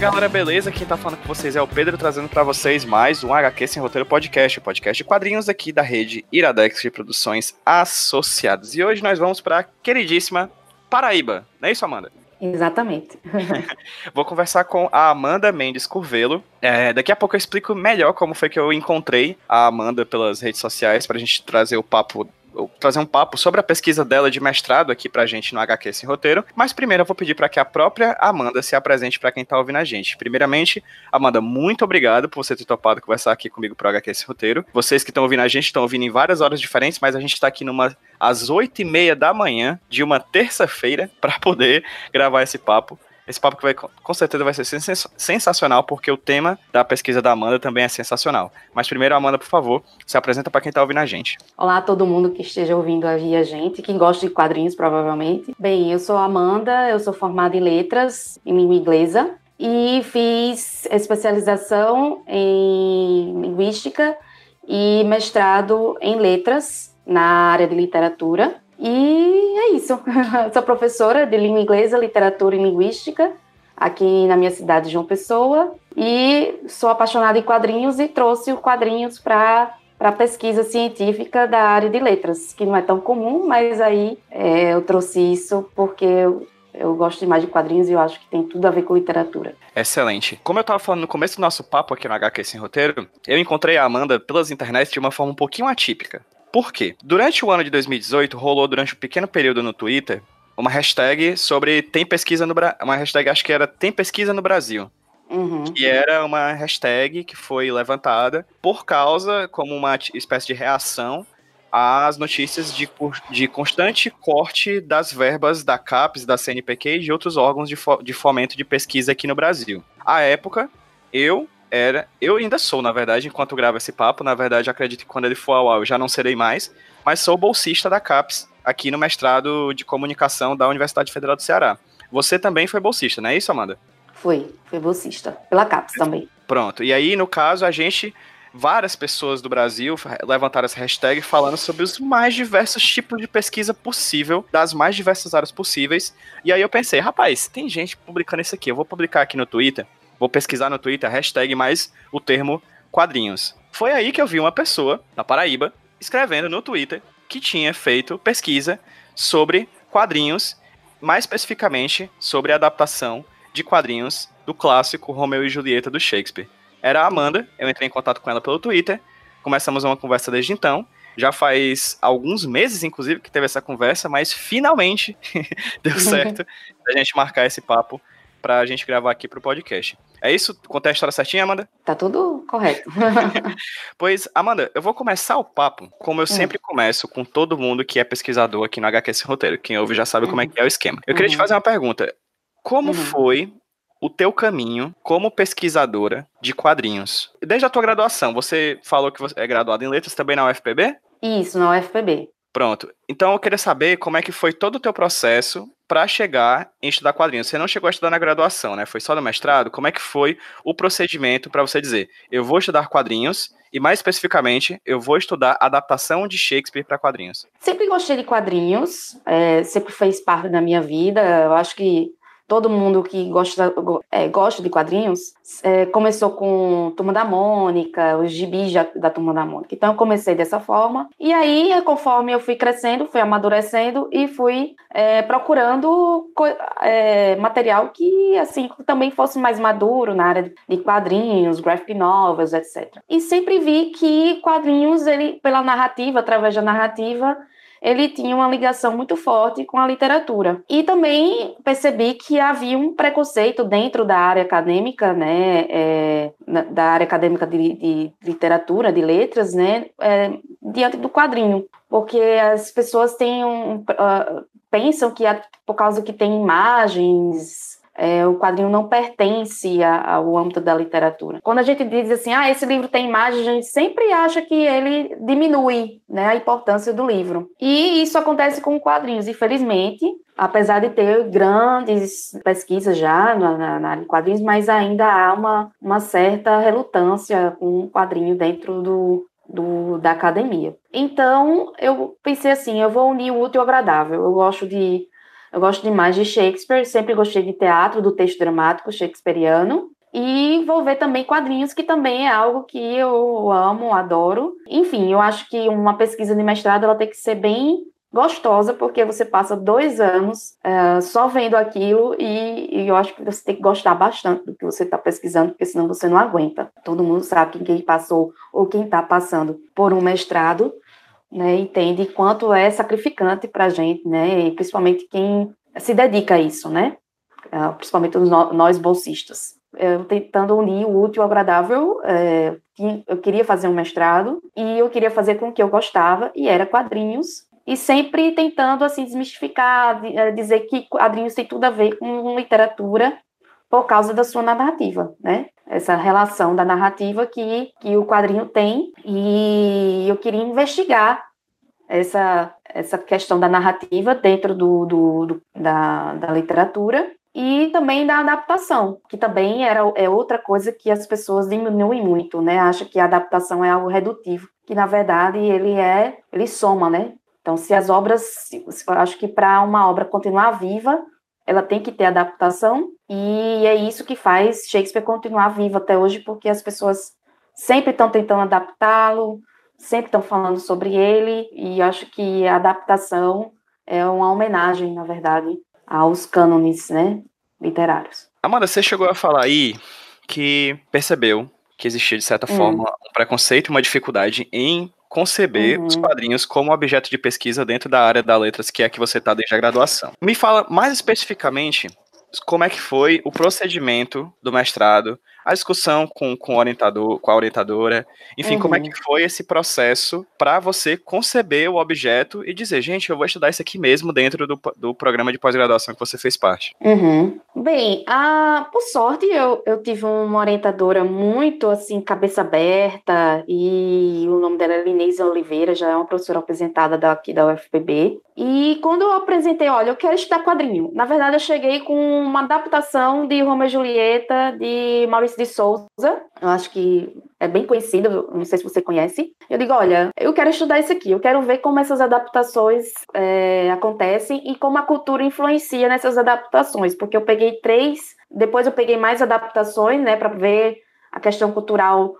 Galera, beleza? Quem tá falando com vocês é o Pedro, trazendo para vocês mais um HQ Sem Roteiro Podcast, o podcast de quadrinhos aqui da rede Iradex de Produções Associadas. E hoje nós vamos para queridíssima Paraíba, não é isso, Amanda? Exatamente. Vou conversar com a Amanda Mendes Curvelo. É, daqui a pouco eu explico melhor como foi que eu encontrei a Amanda pelas redes sociais para a gente trazer o papo trazer um papo sobre a pesquisa dela de mestrado aqui pra gente no HQ Sem Roteiro, mas primeiro eu vou pedir para que a própria Amanda se apresente para quem tá ouvindo a gente. Primeiramente, Amanda, muito obrigado por você ter topado conversar aqui comigo pro HQ Sem Roteiro. Vocês que estão ouvindo a gente estão ouvindo em várias horas diferentes, mas a gente tá aqui numa às oito e meia da manhã de uma terça-feira para poder gravar esse papo. Esse papo que vai, com certeza vai ser sensacional, porque o tema da pesquisa da Amanda também é sensacional. Mas primeiro, Amanda, por favor, se apresenta para quem está ouvindo a gente. Olá a todo mundo que esteja ouvindo a gente, que gosta de quadrinhos, provavelmente. Bem, eu sou a Amanda, eu sou formada em letras, em língua inglesa, e fiz especialização em linguística e mestrado em letras na área de literatura. E é isso. Sou professora de língua inglesa, literatura e linguística aqui na minha cidade de João Pessoa e sou apaixonada em quadrinhos e trouxe os quadrinhos para para pesquisa científica da área de letras, que não é tão comum, mas aí é, eu trouxe isso porque eu, eu gosto demais de quadrinhos e eu acho que tem tudo a ver com literatura. Excelente. Como eu estava falando no começo do nosso papo aqui no HQ Sem Roteiro, eu encontrei a Amanda pelas internet de uma forma um pouquinho atípica. Por quê? Durante o ano de 2018, rolou durante um pequeno período no Twitter uma hashtag sobre tem pesquisa no Brasil. Uma hashtag, acho que era tem pesquisa no Brasil. Uhum. Que era uma hashtag que foi levantada por causa, como uma espécie de reação às notícias de, de constante corte das verbas da CAPES, da CNPq e de outros órgãos de, fo de fomento de pesquisa aqui no Brasil. À época, eu era. Eu ainda sou, na verdade, enquanto gravo esse papo. Na verdade, acredito que quando ele for ao ar eu já não serei mais. Mas sou bolsista da CAPES, aqui no mestrado de comunicação da Universidade Federal do Ceará. Você também foi bolsista, não é isso, Amanda? Fui, fui bolsista. Pela CAPES também. Pronto. E aí, no caso, a gente. Várias pessoas do Brasil levantaram essa hashtag falando sobre os mais diversos tipos de pesquisa possível, das mais diversas áreas possíveis. E aí eu pensei, rapaz, tem gente publicando isso aqui, eu vou publicar aqui no Twitter vou pesquisar no Twitter, hashtag mais o termo quadrinhos. Foi aí que eu vi uma pessoa, na Paraíba, escrevendo no Twitter que tinha feito pesquisa sobre quadrinhos, mais especificamente sobre a adaptação de quadrinhos do clássico Romeu e Julieta do Shakespeare. Era a Amanda, eu entrei em contato com ela pelo Twitter, começamos uma conversa desde então. Já faz alguns meses, inclusive, que teve essa conversa, mas finalmente deu certo a gente marcar esse papo pra gente gravar aqui pro podcast. É isso? Contei a história certinha, Amanda? Tá tudo correto. pois, Amanda, eu vou começar o papo como eu hum. sempre começo com todo mundo que é pesquisador aqui no HQS Roteiro. Quem ouve já sabe como é que é o esquema. Eu queria te uhum. fazer uma pergunta. Como uhum. foi o teu caminho como pesquisadora de quadrinhos? Desde a tua graduação, você falou que você é graduada em letras também na UFPB? Isso, na UFPB. Pronto. Então eu queria saber como é que foi todo o teu processo para chegar em estudar quadrinhos. Você não chegou a estudar na graduação, né? Foi só no mestrado. Como é que foi o procedimento para você dizer, eu vou estudar quadrinhos e mais especificamente, eu vou estudar adaptação de Shakespeare para quadrinhos? Sempre gostei de quadrinhos, é, sempre fez parte da minha vida. Eu acho que todo mundo que gosta, é, gosta de quadrinhos é, começou com Turma da Mônica, os gibis da Turma da Mônica. Então eu comecei dessa forma. E aí, conforme eu fui crescendo, fui amadurecendo e fui é, procurando é, material que assim também fosse mais maduro na área de quadrinhos, graphic novels, etc. E sempre vi que quadrinhos, ele, pela narrativa, através da narrativa, ele tinha uma ligação muito forte com a literatura. E também percebi que havia um preconceito dentro da área acadêmica, né, é, da área acadêmica de, de, literatura, de letras, né, é, diante do quadrinho, porque as pessoas têm um, uh, pensam que por causa que tem imagens é, o quadrinho não pertence ao âmbito da literatura. Quando a gente diz assim, ah, esse livro tem imagem, a gente sempre acha que ele diminui né, a importância do livro. E isso acontece com quadrinhos, infelizmente, apesar de ter grandes pesquisas já na, na área de quadrinhos, mas ainda há uma, uma certa relutância com o quadrinho dentro do, do, da academia. Então, eu pensei assim, eu vou unir o útil ao agradável. Eu gosto de Eu gosto demais de Shakespeare, sempre gostei de teatro, do texto dramático shakespeariano. E vou ver também quadrinhos, que também é algo que eu amo, adoro. Enfim, eu acho que uma pesquisa de mestrado ela tem que ser bem gostosa, porque você passa dois anos uh, só vendo aquilo e, e, eu acho que você tem que gostar bastante do que você está pesquisando, porque senão você não aguenta. Todo mundo sabe que quem passou ou quem está passando por um mestrado, né, entende quanto é sacrificante para a gente, né, e principalmente quem se dedica a isso, né, uh, principalmente nós bolsistas. Eu tentando unir o útil ao agradável, é, eu queria fazer um mestrado e eu queria fazer com o que eu gostava, e era quadrinhos, e sempre tentando assim desmistificar, eh, dizer que quadrinhos tem tudo a ver com literatura por causa da sua narrativa, né? Essa relação da narrativa que, que o quadrinho tem e eu queria investigar essa, essa questão da narrativa dentro do, do, do da, da literatura e também da adaptação, que também era, é outra coisa que as pessoas diminuem muito, né? Acha que a adaptação é algo redutivo, que na verdade ele é, ele soma, né? Então, se as obras, eu acho que para uma obra continuar viva, ela tem que ter adaptação, e é isso que faz Shakespeare continuar vivo até hoje, porque as pessoas sempre estão tentando adaptá-lo, sempre estão falando sobre ele, e acho que a adaptação é uma homenagem, na verdade, aos cânones né, literários. Amanda, você chegou a falar aí que percebeu que existia, de certa hum. forma, um preconceito, uma dificuldade em conceber uhum. os quadrinhos como objeto de pesquisa dentro da área da letras, que é que você está desde a graduação. Me fala mais especificamente como é que foi o procedimento do mestrado, a discussão com, com o orientador, com a orientadora, enfim, uhum. como é uhum. que foi esse processo para você conceber o objeto e dizer, gente, eu vou estudar isso aqui mesmo dentro do, do programa de pós-graduação que você fez parte? Uhum. Bem, a, por sorte eu, eu tive uma orientadora muito assim, cabeça aberta, e o nome dela é Linês Oliveira, já é uma professora apresentada daqui da UFPB. E quando eu apresentei, olha, eu quero estudar quadrinho. Na verdade, eu cheguei com uma adaptação de Romeo e Julieta de Maurício de Souza. Eu acho que é bem conhecido, não sei se você conhece. Eu digo, olha, eu quero estudar isso aqui, eu quero ver como essas adaptações é, acontecem e como a cultura influencia nessas adaptações, porque eu peguei três, depois eu peguei mais adaptações, né, para ver a questão cultural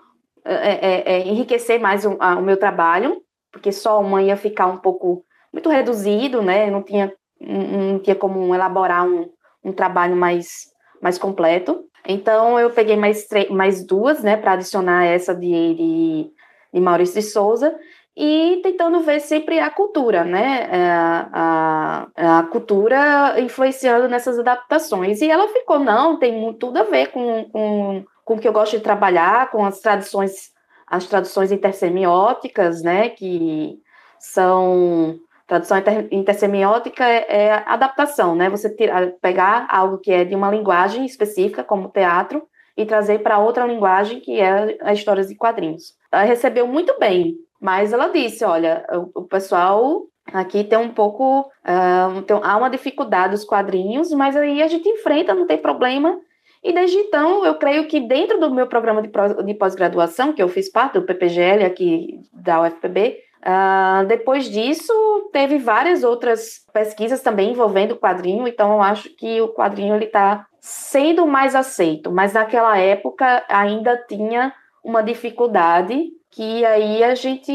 é, é, é, enriquecer mais o, a, o meu trabalho, porque só uma ia ficar um pouco muito reduzido, né? Não tinha, não tinha como elaborar um, um trabalho mais, mais completo. Então, eu peguei mais, mais duas, né, para adicionar essa de, de, de, Maurício de Souza, e tentando ver sempre a cultura, né, é, a, a, a, cultura influenciando nessas adaptações. E ela ficou, não, tem tudo a ver com, com, com o que eu gosto de trabalhar, com as tradições, as traduções intersemióticas, né, que são Tradução inter, intersemiótica é, é adaptação, né? Você tira, pegar algo que é de uma linguagem específica, como teatro, e trazer para outra linguagem, que é a histórias de quadrinhos. Ela recebeu muito bem, mas ela disse: olha, o, o pessoal aqui tem um pouco. Uh, tem, há uma dificuldade dos quadrinhos, mas aí a gente enfrenta, não tem problema. E desde então, eu creio que dentro do meu programa de pós-graduação, que eu fiz parte do PPGL aqui da UFPB, Uh, depois disso, teve várias outras pesquisas também envolvendo o quadrinho, então eu acho que o quadrinho está sendo mais aceito, mas naquela época ainda tinha uma dificuldade que aí a gente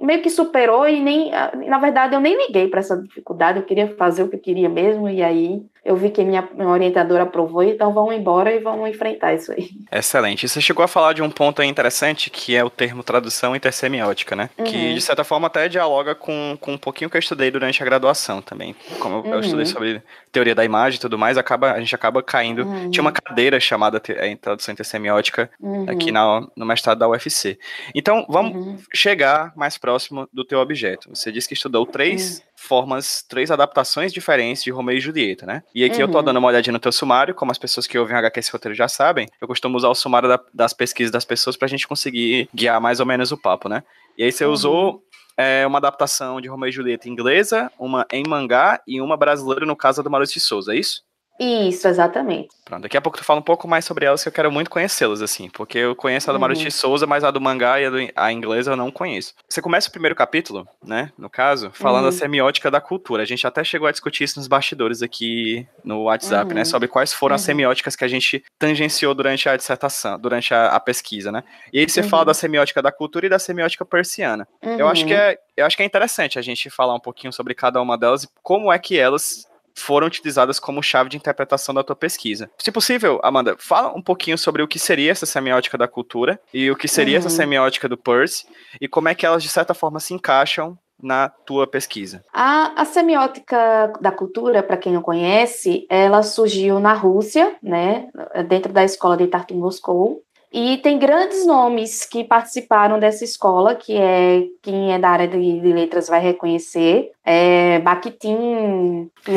meio que superou e nem, na verdade, eu nem liguei para essa dificuldade, eu queria fazer o que eu queria mesmo, e aí eu vi que minha, minha orientadora aprovou, então vamos embora e vamos enfrentar isso aí. Excelente. Você chegou a falar de um ponto interessante, que é o termo tradução intersemiótica, né? Uhum. Que, de certa forma, até dialoga com, com um pouquinho que eu estudei durante a graduação também. Como eu, uhum. eu estudei sobre teoria da imagem e tudo mais, acaba, a gente acaba caindo. Uhum. Tinha uma cadeira chamada tradução intersemiótica aqui uhum. na, no mestrado da UFC. Então, vamos uhum. chegar mais próximo do teu objeto. Você disse que estudou três formas, três adaptações diferentes de Romeu e Julieta, né? E aqui uhum. eu tô uhum. dando uma olhadinha no teu sumário, como as pessoas que ouvem HQ esse roteiro já sabem, eu costumo usar o sumário da, das pesquisas das pessoas pra gente conseguir guiar mais ou menos o papo, né? E aí você uhum. usou é, uma adaptação de Romeu e Julieta inglesa, uma em mangá e uma brasileira no caso do Maurício de Souza, é isso? Isso, exatamente. Pronto, daqui a pouco tu fala um pouco mais sobre elas, que eu quero muito conhecê-las, assim, porque eu conheço a do uhum. Maruti Souza, mas a do mangá e a, do, a inglesa eu não conheço. Você começa o primeiro capítulo, né, no caso, falando uhum. da semiótica da cultura. A gente até chegou a discutir isso nos bastidores aqui no WhatsApp, né, uhum. né, sobre quais foram as uhum. semióticas que a gente tangenciou durante a dissertação, durante a, a pesquisa, né. E aí você fala uhum. da semiótica da cultura e da semiótica persiana. Eu acho que é eu acho que é interessante a gente falar um pouquinho sobre cada uma delas e como é que elas foram utilizadas como chave de interpretação da tua pesquisa. Se possível, Amanda, fala um pouquinho sobre o que seria essa semiótica da cultura e o que seria uhum. essa semiótica do Peirce e como é que elas, de certa forma, se encaixam na tua pesquisa? A, a semiótica da cultura, para quem não conhece, ela surgiu na Rússia, né, dentro da escola de Tartu Moscou, e tem grandes nomes que participaram dessa escola, que é quem é da área de, de letras vai reconhecer. É Bakhtin,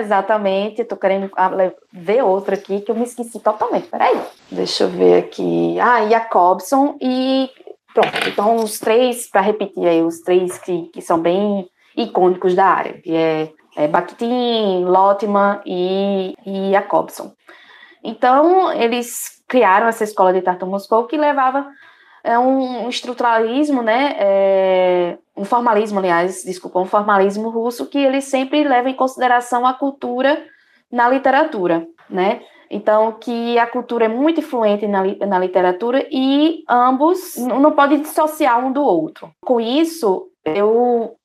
exatamente. Estou querendo ah, ver outra aqui que eu me esqueci totalmente. Peraí. Deixa eu ver aqui. Ah, Jacobson e pronto. Então, os três, para repetir aí, os três que, que são bem icônicos da área, que é, é Bakhtin, Lotman e, e Jacobson. Então, eles criaram essa escola de Tartu Moscou que levava é, um estruturalismo, né, é, um formalismo, aliás, desculpa, um formalismo russo que ele sempre leva em consideração a cultura na literatura, né? Então, que a cultura é muito influente na, na literatura e ambos não podem dissociar um do outro. Com isso, eu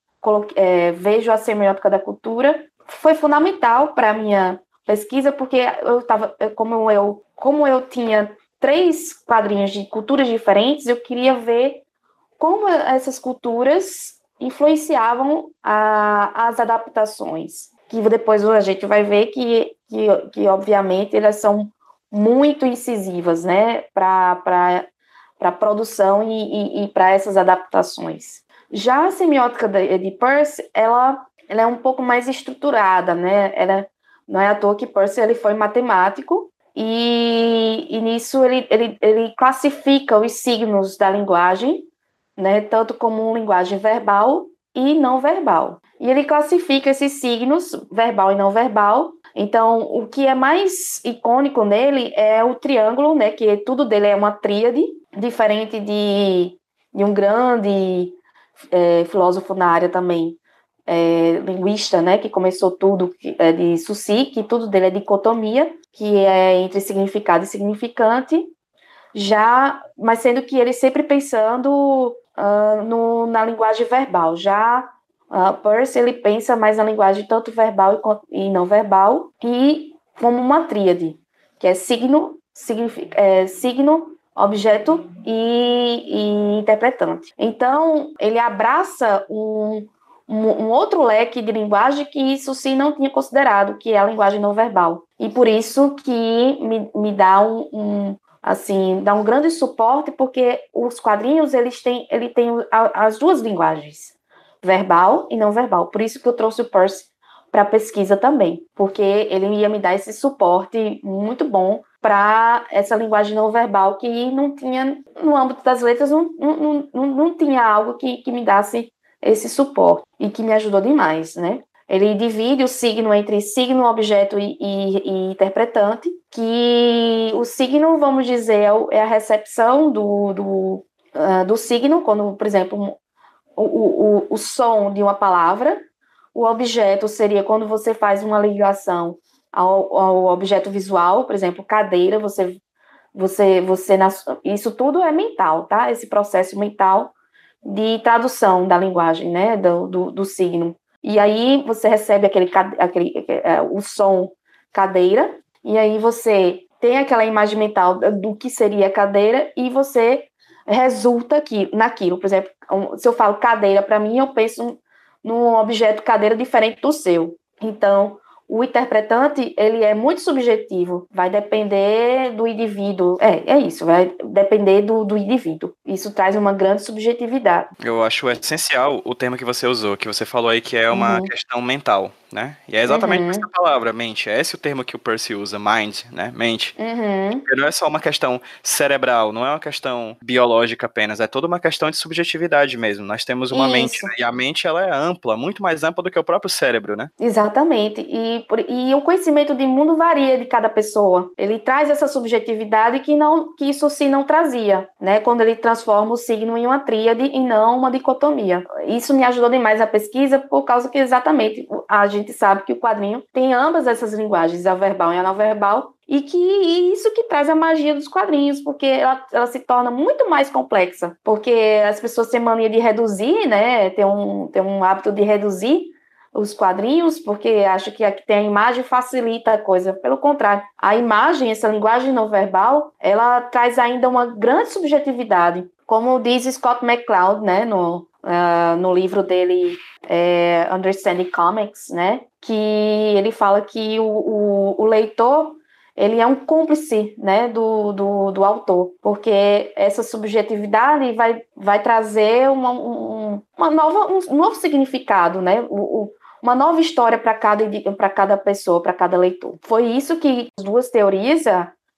é, vejo a semiótica da cultura foi fundamental para a minha pesquisa, porque eu estava, como eu como eu tinha três quadrinhos de culturas diferentes, eu queria ver como essas culturas influenciavam a, as adaptações. Que depois a gente vai ver que, que, que obviamente, elas são muito incisivas, né, para a produção e, e, e para essas adaptações. Já a semiótica de, de Peirce, ela, ela é um pouco mais estruturada, né, ela, não é à toa que Peirce ele foi matemático, e, e nisso ele, ele, ele classifica os signos da linguagem, né, tanto como linguagem verbal e não verbal. E ele classifica esses signos, verbal e não verbal. Então, o que é mais icônico nele é o triângulo, né, que tudo dele é uma tríade, diferente de, de um grande é, filósofo na área também, é, linguista, né, que começou tudo é, de Sussi, que tudo dele é dicotomia, que é entre significado e significante, já, mas sendo que ele sempre pensando uh, no, na linguagem verbal. Já uh, Peirce ele pensa mais na linguagem tanto verbal e, e não verbal e como uma tríade, que é signo, é, signo, objeto e, e interpretante. Então ele abraça um um, um, outro leque de linguagem que isso sim não tinha considerado, que é a linguagem não verbal. E por isso que me, me dá um, um assim, dá um grande suporte, porque os quadrinhos, eles têm, ele tem as duas linguagens, verbal e não verbal. Por isso que eu trouxe o Percy para pesquisa também, porque ele ia me dar esse suporte muito bom para essa linguagem não verbal que não tinha, no âmbito das letras, não, não, não, não tinha algo que, que me desse esse suporte e que me ajudou demais, né? Ele divide o signo entre signo, objeto e, e, e interpretante, que o signo, vamos dizer, é, é a recepção do, do, uh, do signo, quando, por exemplo, o, o, o som de uma palavra, o objeto seria quando você faz uma ligação ao, ao objeto visual, por exemplo, cadeira, você, você, você, isso tudo é mental, tá? Esse processo mental de tradução da linguagem, né, do, do, do signo. E aí você recebe aquele, aquele é, o som cadeira, e aí você tem aquela imagem mental do que seria cadeira e você resulta aqui, naquilo. Por exemplo, se eu falo cadeira, para mim, eu penso num objeto cadeira diferente do seu. Então, o interpretante, ele é muito subjetivo, vai depender do indivíduo. É, é isso, vai depender do, do indivíduo. Isso traz uma grande subjetividade. Eu acho essencial o termo que você usou, que você falou aí que é uma uhum. questão mental né? E é exatamente uhum. essa palavra, mente. É esse o termo que o Percy usa, mind, né? Mente. Uhum. Porque não é só uma questão cerebral, não é uma questão biológica apenas, é toda uma questão de subjetividade mesmo. Nós temos uma Isso. mente, né? e a mente ela é ampla, muito mais ampla do que o próprio cérebro, né? Exatamente. E e, e o conhecimento de mundo varia de cada pessoa. Ele traz essa subjetividade que não que isso sim não trazia, né? Quando ele transforma o signo em uma tríade e não uma dicotomia. Isso me ajudou demais a pesquisa por causa que exatamente a gente sabe que o quadrinho tem ambas essas linguagens, a verbal e a não verbal, e que isso que traz a magia dos quadrinhos, porque ela, ela, se torna muito mais complexa, porque as pessoas têm mania de reduzir, né, tem um, tem um hábito de reduzir os quadrinhos, porque acha que aqui tem a imagem facilita a coisa. Pelo contrário, a imagem, essa linguagem não verbal, ela traz ainda uma grande subjetividade. Como diz Scott McCloud, né, no, uh, no livro dele é, Understanding Comics, né, que ele fala que o, o, o leitor ele é um cúmplice né, do, do, do, autor, porque essa subjetividade vai, vai trazer uma, um, uma nova, um novo significado, né? O, o, uma nova história para cada, cada pessoa, para cada leitor. Foi isso que as duas teorias,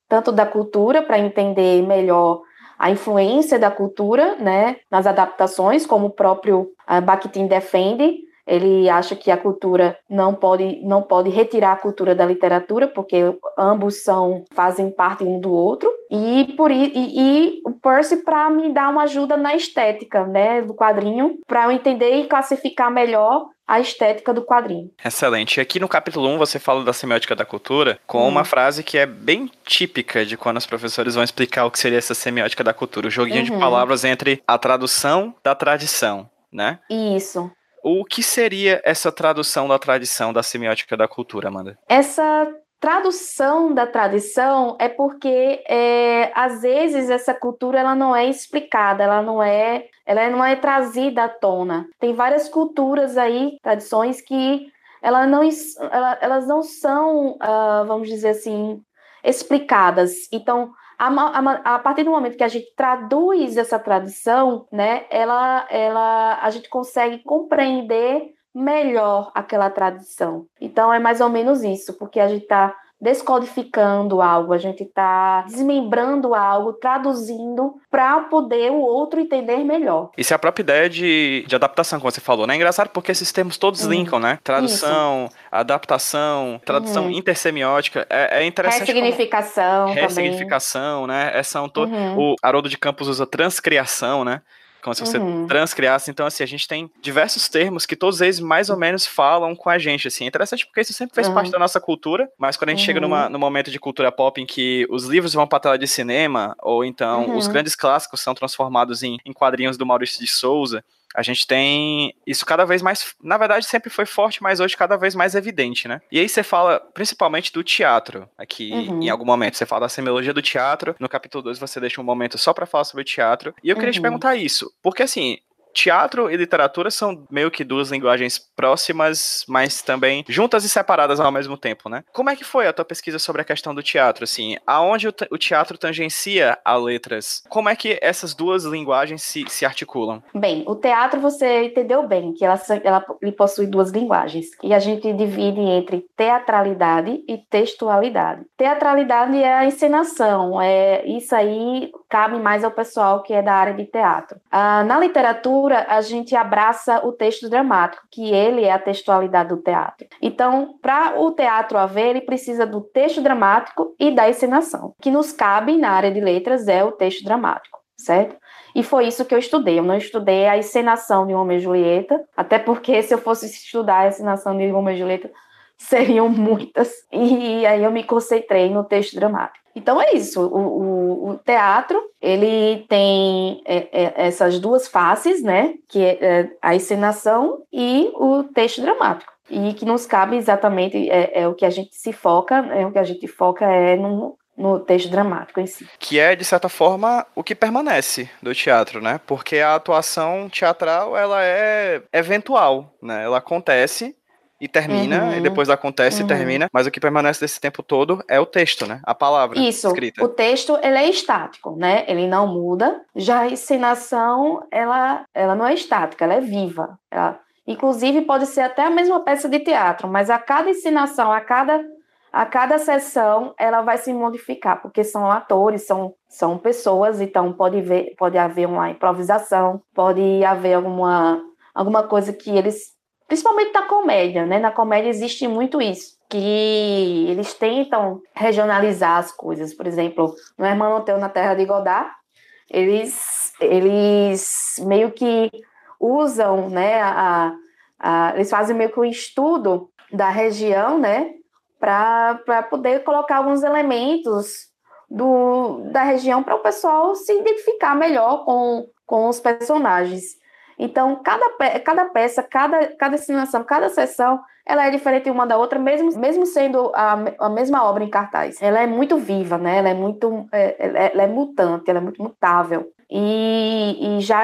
tanto da cultura, para entender melhor a influência da cultura né, nas adaptações, como o próprio uh, Bakhtin defende, ele acha que a cultura não pode, não pode retirar a cultura da literatura, porque ambos são fazem parte um do outro. E por e, e o Percy para me dar uma ajuda na estética, né, do quadrinho, para eu entender e classificar melhor a estética do quadrinho. Excelente. E aqui no capítulo 1 você fala da semiótica da cultura com hum. uma frase que é bem típica de quando os professores vão explicar o que seria essa semiótica da cultura, o joguinho uhum. de palavras entre a tradução da tradição, né? Isso. O que seria essa tradução da tradição da semiótica da cultura, Amanda? Essa tradução da tradição é porque é, às vezes essa cultura ela não é explicada, ela não é, ela não é trazida à tona. Tem várias culturas aí, tradições que ela não, ela, elas não são, uh, vamos dizer assim, explicadas. Então a, a, a, partir do momento que a gente traduz essa tradição, né, ela, ela, a gente consegue compreender melhor aquela tradição. Então é mais ou menos isso, porque a gente está descodificando algo, a gente está desmembrando algo, traduzindo para poder o outro entender melhor. Isso é a própria ideia de, de adaptação, como você falou, né? É engraçado porque esses termos todos linkam, né? Tradução, Isso. adaptação, tradução uhum. intersemiótica. É, é interessante. Ressignificação. Como... Ressignificação, né? É, são to... uhum. O Haroldo de Campos usa transcriação, né? Como se você uhum. transcriasse. Então, assim, a gente tem diversos termos que todos eles mais ou menos falam com a gente, assim. É interessante porque isso sempre fez uhum. parte da nossa cultura, mas quando a gente uhum. chega numa, num momento de cultura pop em que os livros vão pra tela de cinema, ou então os uhum. grandes clássicos são transformados em, em quadrinhos do Maurício de Souza, a gente tem isso cada vez mais, na verdade sempre foi forte, mas hoje cada vez mais evidente, né? E aí você fala principalmente do teatro, aqui uhum. em algum momento você fala da semiologia do teatro, no capítulo 2 você deixa um momento só para falar sobre o teatro, e eu queria uhum. te perguntar isso, porque assim, teatro e literatura são meio que duas linguagens próximas, mas também juntas e separadas ao mesmo tempo, né? Como é que foi a tua pesquisa sobre a questão do teatro, assim? Aonde o, teatro tangencia a letras? Como é que essas duas linguagens se, se articulam? Bem, o teatro você entendeu bem, que ela, ela ele possui duas linguagens, e a gente divide entre teatralidade e textualidade. Teatralidade é a encenação, é isso aí cabe mais ao pessoal que é da área de teatro. Ah, na literatura, a gente abraça o texto dramático, que ele é a textualidade do teatro. Então, para o teatro haver, ele precisa do texto dramático e da encenação. Que nos cabe na área de letras é o texto dramático, certo? E foi isso que eu estudei. Eu não estudei a encenação de Romeu e Julieta, até porque se eu fosse estudar a encenação de Romeu e Julieta, seriam muitas. E aí eu me concentrei no texto dramático. Então é isso. O, o, o teatro ele tem é, é, essas duas faces, né? Que é, é a encenação e o texto dramático. E que nos cabe exatamente é, é, o que a gente se foca, é o que a gente foca é no, no texto dramático em si. Que é, de certa forma, o que permanece do teatro, né? Porque a atuação teatral, ela é eventual, né? Ela acontece e termina, uhum. e depois acontece uhum. e termina, mas o que permanece desse tempo todo é o texto, né? A palavra Isso, escrita. o texto, ele é estático, né? Ele não muda. Já a encenação, ela, ela não é estática, ela é viva. Ela, inclusive, pode ser até a mesma peça de teatro, mas a cada encenação, a cada a cada sessão ela vai se modificar, porque são atores, são, são pessoas, então pode, ver, pode haver uma improvisação, pode haver alguma, alguma coisa que eles principalmente na comédia, né? Na comédia existe muito isso, que eles tentam regionalizar as coisas. Por exemplo, no Hermano Teu na Terra de Godard, eles, eles meio que usam, né? A, a, eles fazem meio que um estudo da região, né? Para poder colocar alguns elementos do, da região para o pessoal se identificar melhor com, com os personagens. Então, cada, cada peça, cada, cada cada sessão, ela é diferente uma da outra, mesmo, mesmo sendo a, a mesma obra em cartaz. Ela é muito viva, né? Ela é muito, é, ela é mutante, ela é muito mutável. E, e já,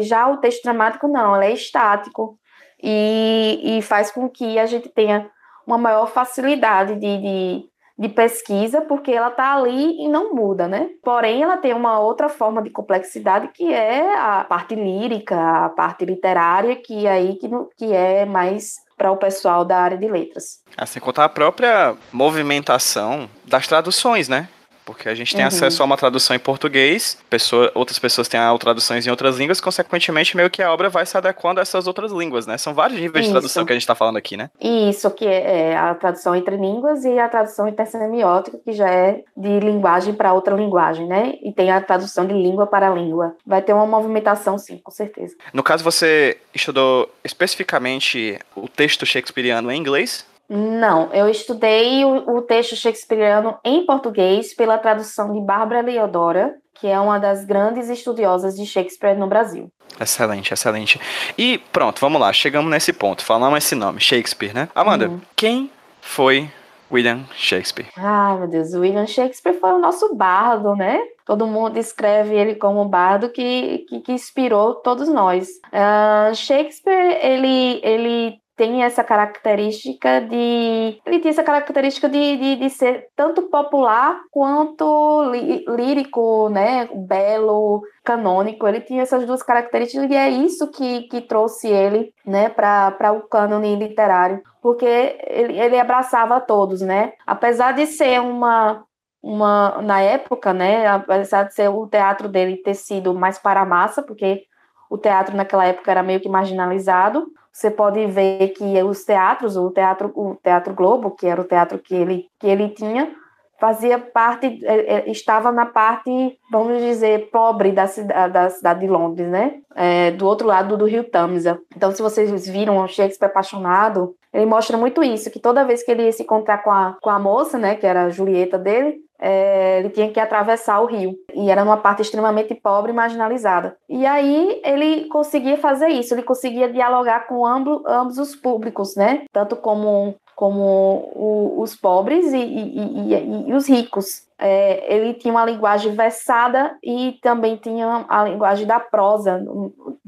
já o texto dramático, não, ela é estático e, e faz com que a gente tenha uma maior facilidade de, de de pesquisa, porque ela está ali e não muda, né? Porém, ela tem uma outra forma de complexidade que é a parte lírica, a parte literária, que é aí que, que é mais para o pessoal da área de letras. Assim, contar a própria movimentação das traduções, né? Porque a gente tem uhum. acesso a uma tradução em português, pessoa, outras pessoas têm traduções em outras línguas, consequentemente, meio que a obra vai se adequando a essas outras línguas, né? São vários níveis Isso. de tradução que a gente está falando aqui, né? Isso, que é, é a tradução entre línguas e a tradução intersemiótica, que já é de linguagem para outra linguagem, né? E tem a tradução de língua para língua. Vai ter uma movimentação, sim, com certeza. No caso, você estudou especificamente o texto shakespeariano em inglês? Não, eu estudei o, o, texto shakespeariano em português pela tradução de Bárbara Leodora, que é uma das grandes estudiosas de Shakespeare no Brasil. Excelente, excelente. E pronto, vamos lá, chegamos nesse ponto. Falamos esse nome, Shakespeare, né? Amanda, uhum. quem foi William Shakespeare? Ah, meu Deus, William Shakespeare foi o nosso bardo, né? Todo mundo descreve ele como bardo que, que, que inspirou todos nós. Uh, Shakespeare, ele, ele tem essa característica de. Ele tinha essa característica de, de, de ser tanto popular quanto lírico, né? Belo, canônico. Ele tinha essas duas características e é isso que, que trouxe ele né, para o cânone literário, porque ele, ele abraçava todos, né? Apesar de ser uma, uma na época, né, apesar de ser o teatro dele ter sido mais para a massa, porque o teatro naquela época era meio que marginalizado, você pode ver que os teatros, o teatro, o teatro Globo, que era o teatro que ele, que ele tinha, fazia parte, é, é, estava na parte, vamos dizer, pobre da cidade, da cidade de Londres, né? É, do outro lado do rio Tamisa. Então, se vocês viram Shakespeare apaixonado, ele mostra muito isso, que toda vez que ele ia se encontrar com a, com a moça, né, que era a Julieta dele, é, ele tinha que atravessar o rio. E era numa parte extremamente pobre e marginalizada. E aí ele conseguia fazer isso, ele conseguia dialogar com ambos, ambos os públicos, né? Tanto como, como o, os pobres e, e, e, e os ricos. É, ele tinha uma linguagem versada e também tinha a linguagem da prosa,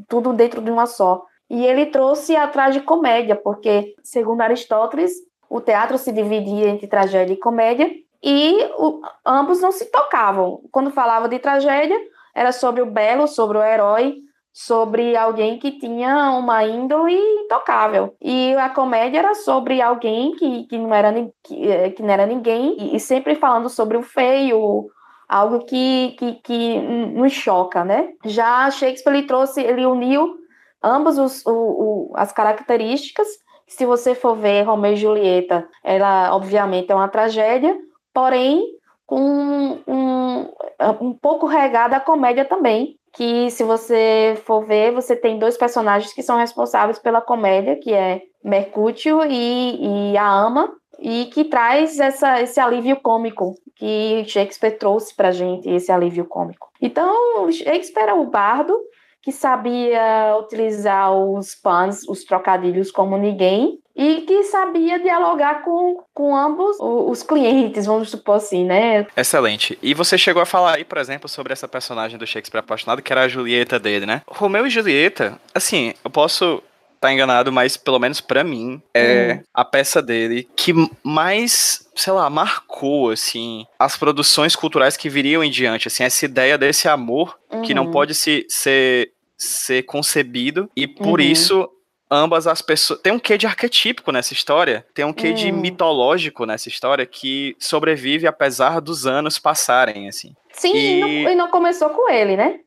tudo dentro de uma só. E ele trouxe a tragicomédia, porque, segundo Aristóteles, o teatro se dividia entre tragédia e comédia, e o, ambos não se tocavam. Quando falava de tragédia, era sobre o belo, sobre o herói, sobre alguém que tinha uma índole intocável. E a comédia era sobre alguém que, que, não, era, que, eh, que não era ninguém, e, e sempre falando sobre o feio, algo que, que, que nos choca, né? Já Shakespeare ele trouxe, ele uniu ambas os, o, o, as características. Se você for ver Romeu e Julieta, ela obviamente é uma tragédia, porém com um, um pouco regada a comédia também, que se você for ver, você tem dois personagens que são responsáveis pela comédia, que é Mercúrio e, e a Ama, e que traz essa, esse alívio cômico que Shakespeare trouxe para gente, esse alívio cômico. Então, Shakespeare é o bardo que sabia utilizar os puns, os trocadilhos como ninguém, e que sabia dialogar com, com ambos os clientes, vamos supor assim, né? Excelente. E você chegou a falar aí, por exemplo, sobre essa personagem do Shakespeare apaixonado, que era a Julieta dele, né? Romeu e Julieta, assim, eu posso tá enganado, mas pelo menos para mim é hum. a peça dele que mais, sei lá, marcou assim as produções culturais que viriam em diante, assim, essa ideia desse amor uhum. que não uhum. pode se, ser ser concebido e por uhum. isso ambas as pessoas. Tem um quê de arquetípico nessa história, tem um quê hum. de mitológico nessa história que sobrevive apesar dos anos passarem, assim. Sim, e... e não, e não começou com ele, né?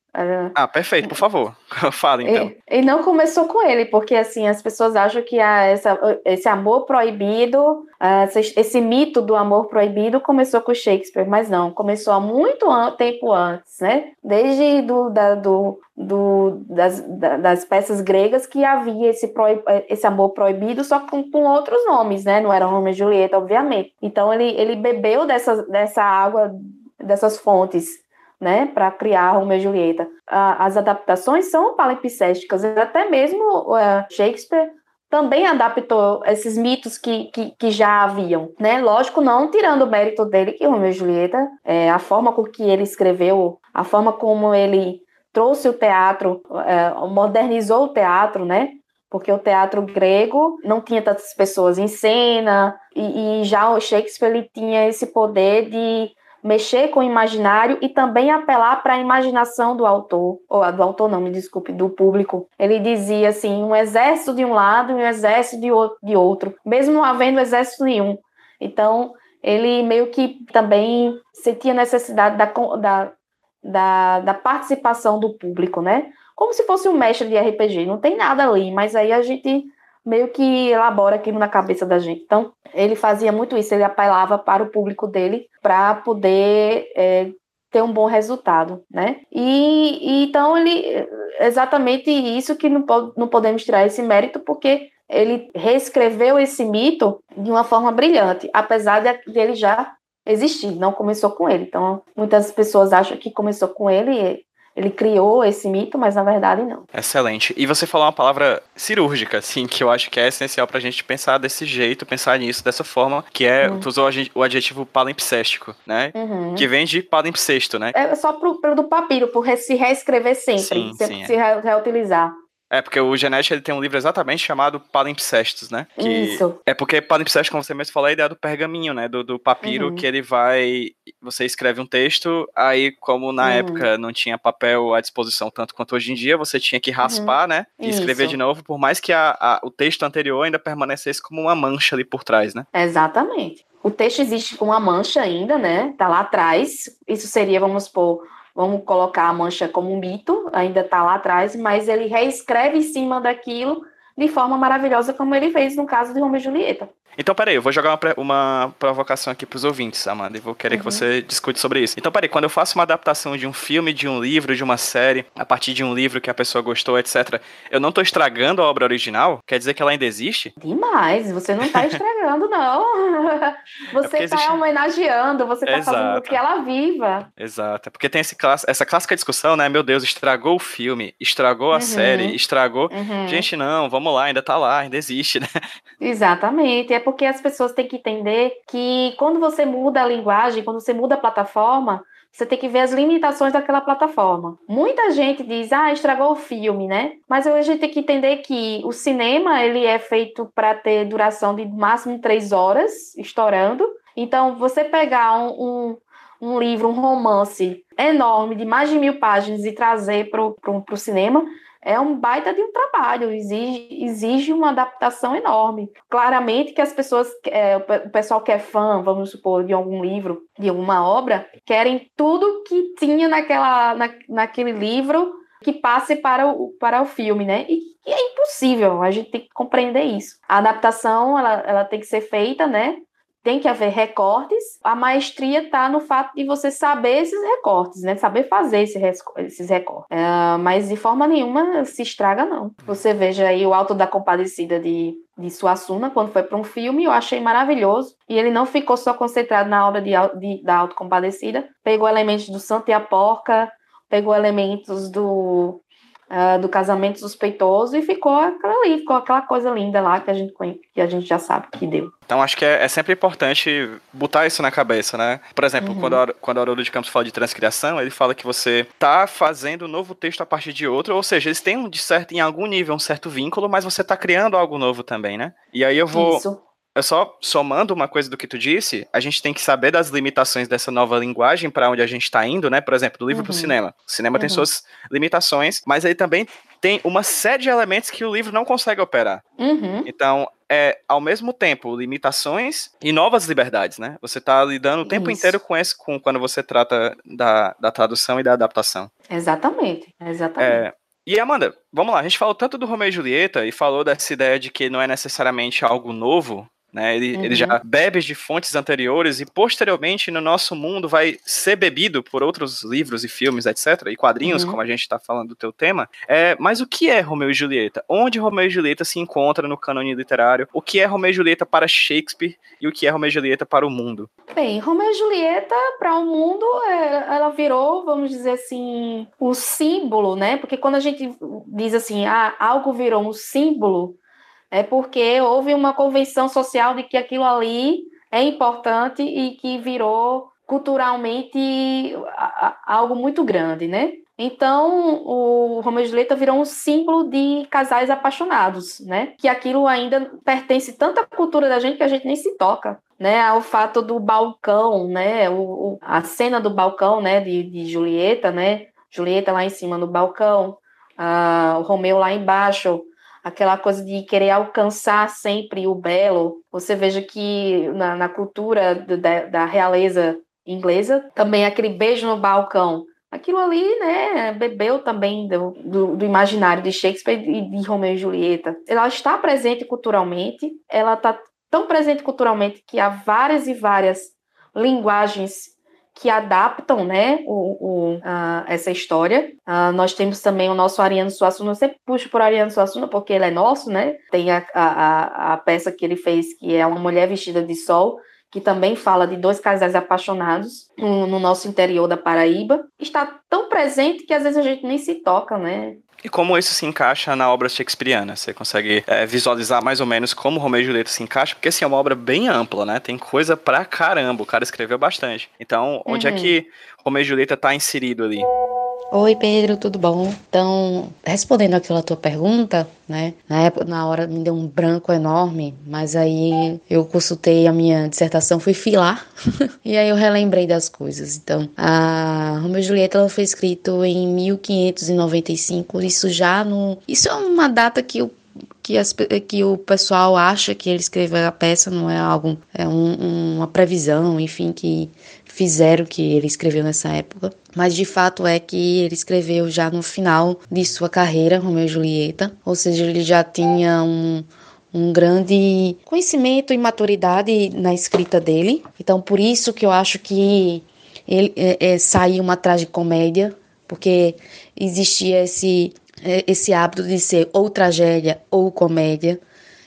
Ah, perfeito, por favor. Fala então. E, e, não começou com ele, porque assim, as pessoas acham que a, essa, esse amor proibido, uh, esse mito do amor proibido começou com Shakespeare, mas não, começou há muito an tempo antes, né? Desde do, da, do, do, das, das peças gregas que havia esse, proib, esse amor proibido, só com, com outros nomes, né? Não era Romeo e Julieta, obviamente. Então ele, ele bebeu dessa, dessa água, dessas fontes né, para criar Romeu e Julieta. as adaptações são palimpsesticas, até mesmo uh, Shakespeare também adaptou esses mitos que, que, que, já haviam, né? Lógico, não tirando o mérito dele, que Romeu e Julieta, é, a forma com que ele escreveu, a forma como ele trouxe o teatro, é, modernizou o teatro, né? Porque o teatro grego não tinha tantas pessoas em cena, e, e já o Shakespeare ele tinha esse poder de mexer com o imaginário e também apelar para a imaginação do autor, ou do autor não, me desculpe, do público. Ele dizia assim, um exército de um lado e um exército de outro, mesmo não havendo exército nenhum. Então, ele meio que também sentia necessidade da, da, da, da participação do público, né? Como se fosse um mestre de RPG, não tem nada ali, mas aí a gente meio que elabora aquilo na cabeça da gente. Então, ele fazia muito isso, ele apelava para o público dele para poder é, ter um bom resultado, né? E, e, então ele exatamente isso que não, não podemos tirar esse mérito porque ele reescreveu esse mito de uma forma brilhante, apesar de, de ele já existir, não começou com ele. Então, muitas pessoas acham que começou com ele, ele criou esse mito, mas na verdade não. Excelente. E você falou uma palavra cirúrgica, assim, que eu acho que é essencial pra gente pensar desse jeito, pensar nisso dessa forma, que é, uhum. tu usou o adjetivo palimpséstico, né? Uhum. Que vem de palimpsesto, né? É só pro, pro do papiro, por se reescrever sempre, sim, sempre sim, se é. reutilizar. É, porque o Genética ele tem um livro exatamente chamado Palimpsestos, né? Que Isso. É porque palimpsesto, como você mesmo falou, é a ideia do pergaminho, né? Do, do papiro uhum. que ele vai. Você escreve um texto, aí, como na uhum. época não tinha papel à disposição tanto quanto hoje em dia, você tinha que raspar, uhum. né? E escrever Isso. de novo, por mais que a, a, o texto anterior ainda permanecesse como uma mancha ali por trás, né? Exatamente. O texto existe com uma mancha ainda, né? Tá lá atrás. Isso seria, vamos supor, vamos colocar a mancha como um mito, ainda está lá atrás, mas ele reescreve em cima daquilo de forma maravilhosa, como ele fez no caso de Romeo e Julieta. Então, peraí, eu vou jogar uma, uma provocação aqui para os ouvintes, Amanda, e vou querer uhum. que você discute sobre isso. Então, peraí, quando eu faço uma adaptação de um filme, de um livro, de uma série, a partir de um livro que a pessoa gostou, etc., eu não estou estragando a obra original? Quer dizer que ela ainda existe? Demais, você não está estragando, não. É você está é existe... homenageando, você está fazendo que ela viva. Exato, é porque tem esse class... essa clássica discussão, né? Meu Deus, estragou o filme, estragou a uhum. série, estragou. Uhum. Gente, não, vamos lá, ainda está lá, ainda existe, né? Exatamente, é porque as pessoas têm que entender que quando você muda a linguagem, quando você muda a plataforma, você tem que ver as limitações daquela plataforma. Muita gente diz, ah, estragou o filme, né? Mas a gente tem que entender que o cinema ele é feito para ter duração de máximo três horas, estourando. Então, você pegar um, um, um livro, um romance enorme de mais de mil páginas e trazer para o cinema, é um baita de um trabalho, exige, exige uma adaptação enorme. Claramente que as pessoas, é, o pessoal que é fã, vamos supor, de algum livro, de alguma obra, querem tudo que tinha naquela, na, naquele livro que passe para o, para o filme, né? E, e é impossível, a gente tem que compreender isso. A adaptação, ela, ela tem que ser feita, né? Tem que haver recortes. A maestria está no fato de você saber esses recortes, né? Saber fazer esse, esses recortes. É, mas de forma nenhuma se estraga, não. Você veja aí o Alto da Compadecida de, de Suassuna, quando foi para um filme, eu achei maravilhoso. E ele não ficou só concentrado na obra de, de, da Alto Compadecida, pegou elementos do Santo e a Porca, pegou elementos do uh, do casamento suspeitoso e ficou aquela ali, ficou aquela coisa linda lá que a gente, que a gente já sabe que deu. Então acho que é, é sempre importante botar isso na cabeça, né? Por exemplo, uhum. quando, quando o Haroldo de Campos fala de transcriação, ele fala que você tá fazendo um novo texto a partir de outro, ou seja, eles têm de certo, em algum nível um certo vínculo, mas você tá criando algo novo também, né? E aí eu vou. Isso eu só somando uma coisa do que tu disse, a gente tem que saber das limitações dessa nova linguagem para onde a gente está indo, né? Por exemplo, do livro uhum. para o cinema. O cinema uhum. tem suas limitações, mas ele também tem uma série de elementos que o livro não consegue operar. Uhum. Então, é ao mesmo tempo limitações e novas liberdades, né? Você está lidando o tempo Isso. inteiro com esse, com quando você trata da, da tradução e da adaptação. Exatamente, exatamente. É, e Amanda, vamos lá, a gente falou tanto do Romeu e Julieta e falou dessa ideia de que não é necessariamente algo novo, né? Ele, ele Uhum. já bebe de fontes anteriores e posteriormente no nosso mundo vai ser bebido por outros livros e filmes, etc. E quadrinhos, Uhum. como a gente está falando do teu tema. É, mas o que é Romeu e Julieta? Onde Romeu e Julieta se encontra no cânone literário? O que é Romeu e Julieta para Shakespeare e o que é Romeu e Julieta para o mundo? Bem, Romeu e Julieta, para o mundo, é, ela virou, vamos dizer assim, o símbolo, né? Porque quando a gente diz assim, ah, algo virou um símbolo, é porque houve uma convenção social de que aquilo ali é importante e que virou culturalmente algo muito grande, né? Então, o Romeu e Julieta virou um símbolo de casais apaixonados, né? Que aquilo ainda pertence tanto à cultura da gente que a gente nem se toca né, ao fato do balcão, né, o, o- a cena do balcão, né, de, de Julieta, né, Julieta lá em cima no balcão, ah, o Romeu lá embaixo, aquela coisa de querer alcançar sempre o belo. Você veja que na, na cultura da, da realeza inglesa, também aquele beijo no balcão, aquilo ali, né, bebeu também do, do, do imaginário de Shakespeare e de Romeu e Julieta. Ela está presente culturalmente, ela está tão presente culturalmente que há várias e várias linguagens que adaptam né, o, o, ah, essa história. Ah, nós temos também o nosso Ariano Suassuna, eu sempre puxo por Ariano Suassuna porque ele é nosso, né? Tem a, a, a- a peça que ele fez, que é Uma Mulher Vestida de Sol, que também fala de dois casais apaixonados no, no nosso interior da Paraíba. Está tão presente que às vezes a gente nem se toca, né? E como isso se encaixa na obra shakespeariana? Você consegue é, visualizar mais ou menos como Romeu e Julieta se encaixa? Porque assim, é uma obra bem ampla, né? Tem coisa pra caramba, o cara escreveu bastante. Então, onde é Uhum. que Romeu e Julieta tá inserido ali? Oi, Pedro, tudo bom? Então, respondendo aquela tua pergunta, né? Na época, na hora me deu um branco enorme, mas aí eu consultei a minha dissertação, fui filar, e aí eu relembrei das coisas. Então, a Romeu e Julieta ela foi escrito em 1595, isso já no. Isso é uma data que o que, as, que o pessoal acha que ele escreveu a peça, não é algo, é um, uma previsão, enfim, que fizeram que ele escreveu nessa época. Mas de fato é que ele escreveu já no final de sua carreira, Romeu e Julieta, ou seja, ele já tinha um, um grande conhecimento e maturidade na escrita dele. Então, por isso que eu acho que ele é, é, saiu uma tragicomédia, porque existia esse esse hábito de ser ou tragédia ou comédia.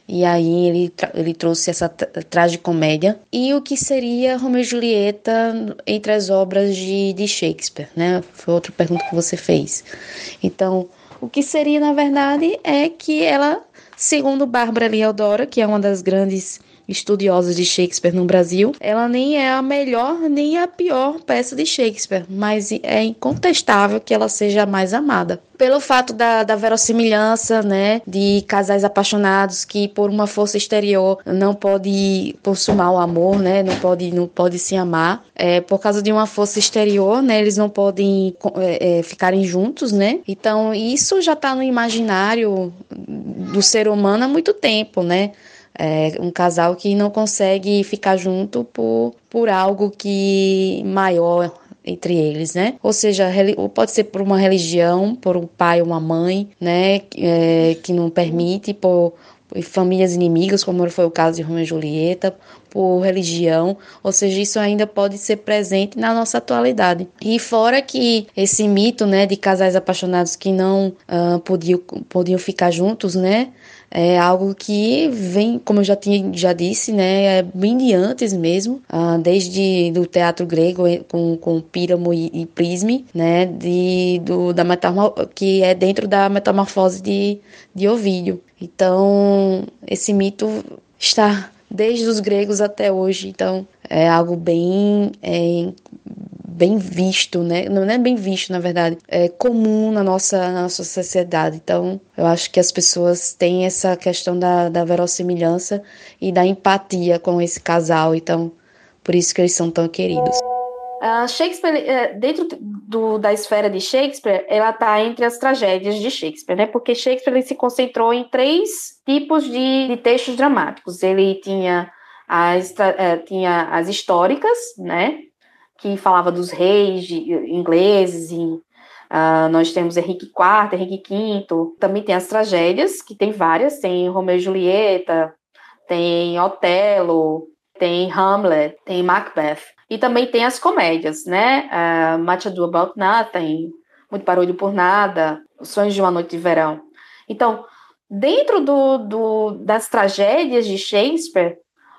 E aí ele, ele trouxe essa tragicomédia. E o que seria Romeu e Julieta entre as obras de, de Shakespeare, né? Foi outra pergunta que você fez. Então, o que seria, na verdade, é que ela, segundo Bárbara Leodora, que é uma das grandes estudiosas de Shakespeare no Brasil, ela nem é a melhor nem a pior peça de Shakespeare, mas é incontestável que ela seja a mais amada. Pelo fato da, da verossimilhança, né, de casais apaixonados que por uma força exterior não pode consumar o amor, né, não pode, não pode se amar, é, por causa de uma força exterior, né, eles não podem é, é, ficarem juntos, né, então isso já está no imaginário do ser humano há muito tempo, né, é um casal que não consegue ficar junto por, por algo que maior entre eles, né? Ou seja, pode ser por uma religião, por um pai ou uma mãe, né? É, que não permite, por, por famílias inimigas, como foi o caso de Romeu e Julieta, por religião, ou seja, isso ainda pode ser presente na nossa atualidade. E fora que esse mito, né, de casais apaixonados que não uh, podiam, podiam ficar juntos, né? É algo que vem, como eu já tinha já disse, né, é bem de antes mesmo, ah, desde do teatro grego com, com Píramo e, e Prisme, né, de, do, da que é dentro da metamorfose de, de Ovídio. Então, esse mito está desde os gregos até hoje, então é algo bem é, bem visto, né? Não é bem visto, na verdade, é comum na nossa, na nossa sociedade. Então, eu acho que as pessoas têm essa questão da, da verossimilhança e da empatia com esse casal. Então, por isso que eles são tão queridos. Shakespeare, uh, dentro do, da esfera de Shakespeare, ela está entre as tragédias de Shakespeare, né? Porque Shakespeare ele se concentrou em três tipos de, de textos dramáticos. Ele tinha as, eh, tinha as históricas, né? Que falava dos reis de, ingleses e uh, nós temos Henrique IV, Henrique V. Também tem as tragédias, que tem várias. Tem Romeu e Julieta, tem Otelo, tem Hamlet, tem Macbeth. E também tem as comédias, né? Uh, Much Ado About Nothing, Muito Barulho por Nada, Os Sonhos de uma Noite de Verão. Então, dentro do, do, das tragédias de Shakespeare,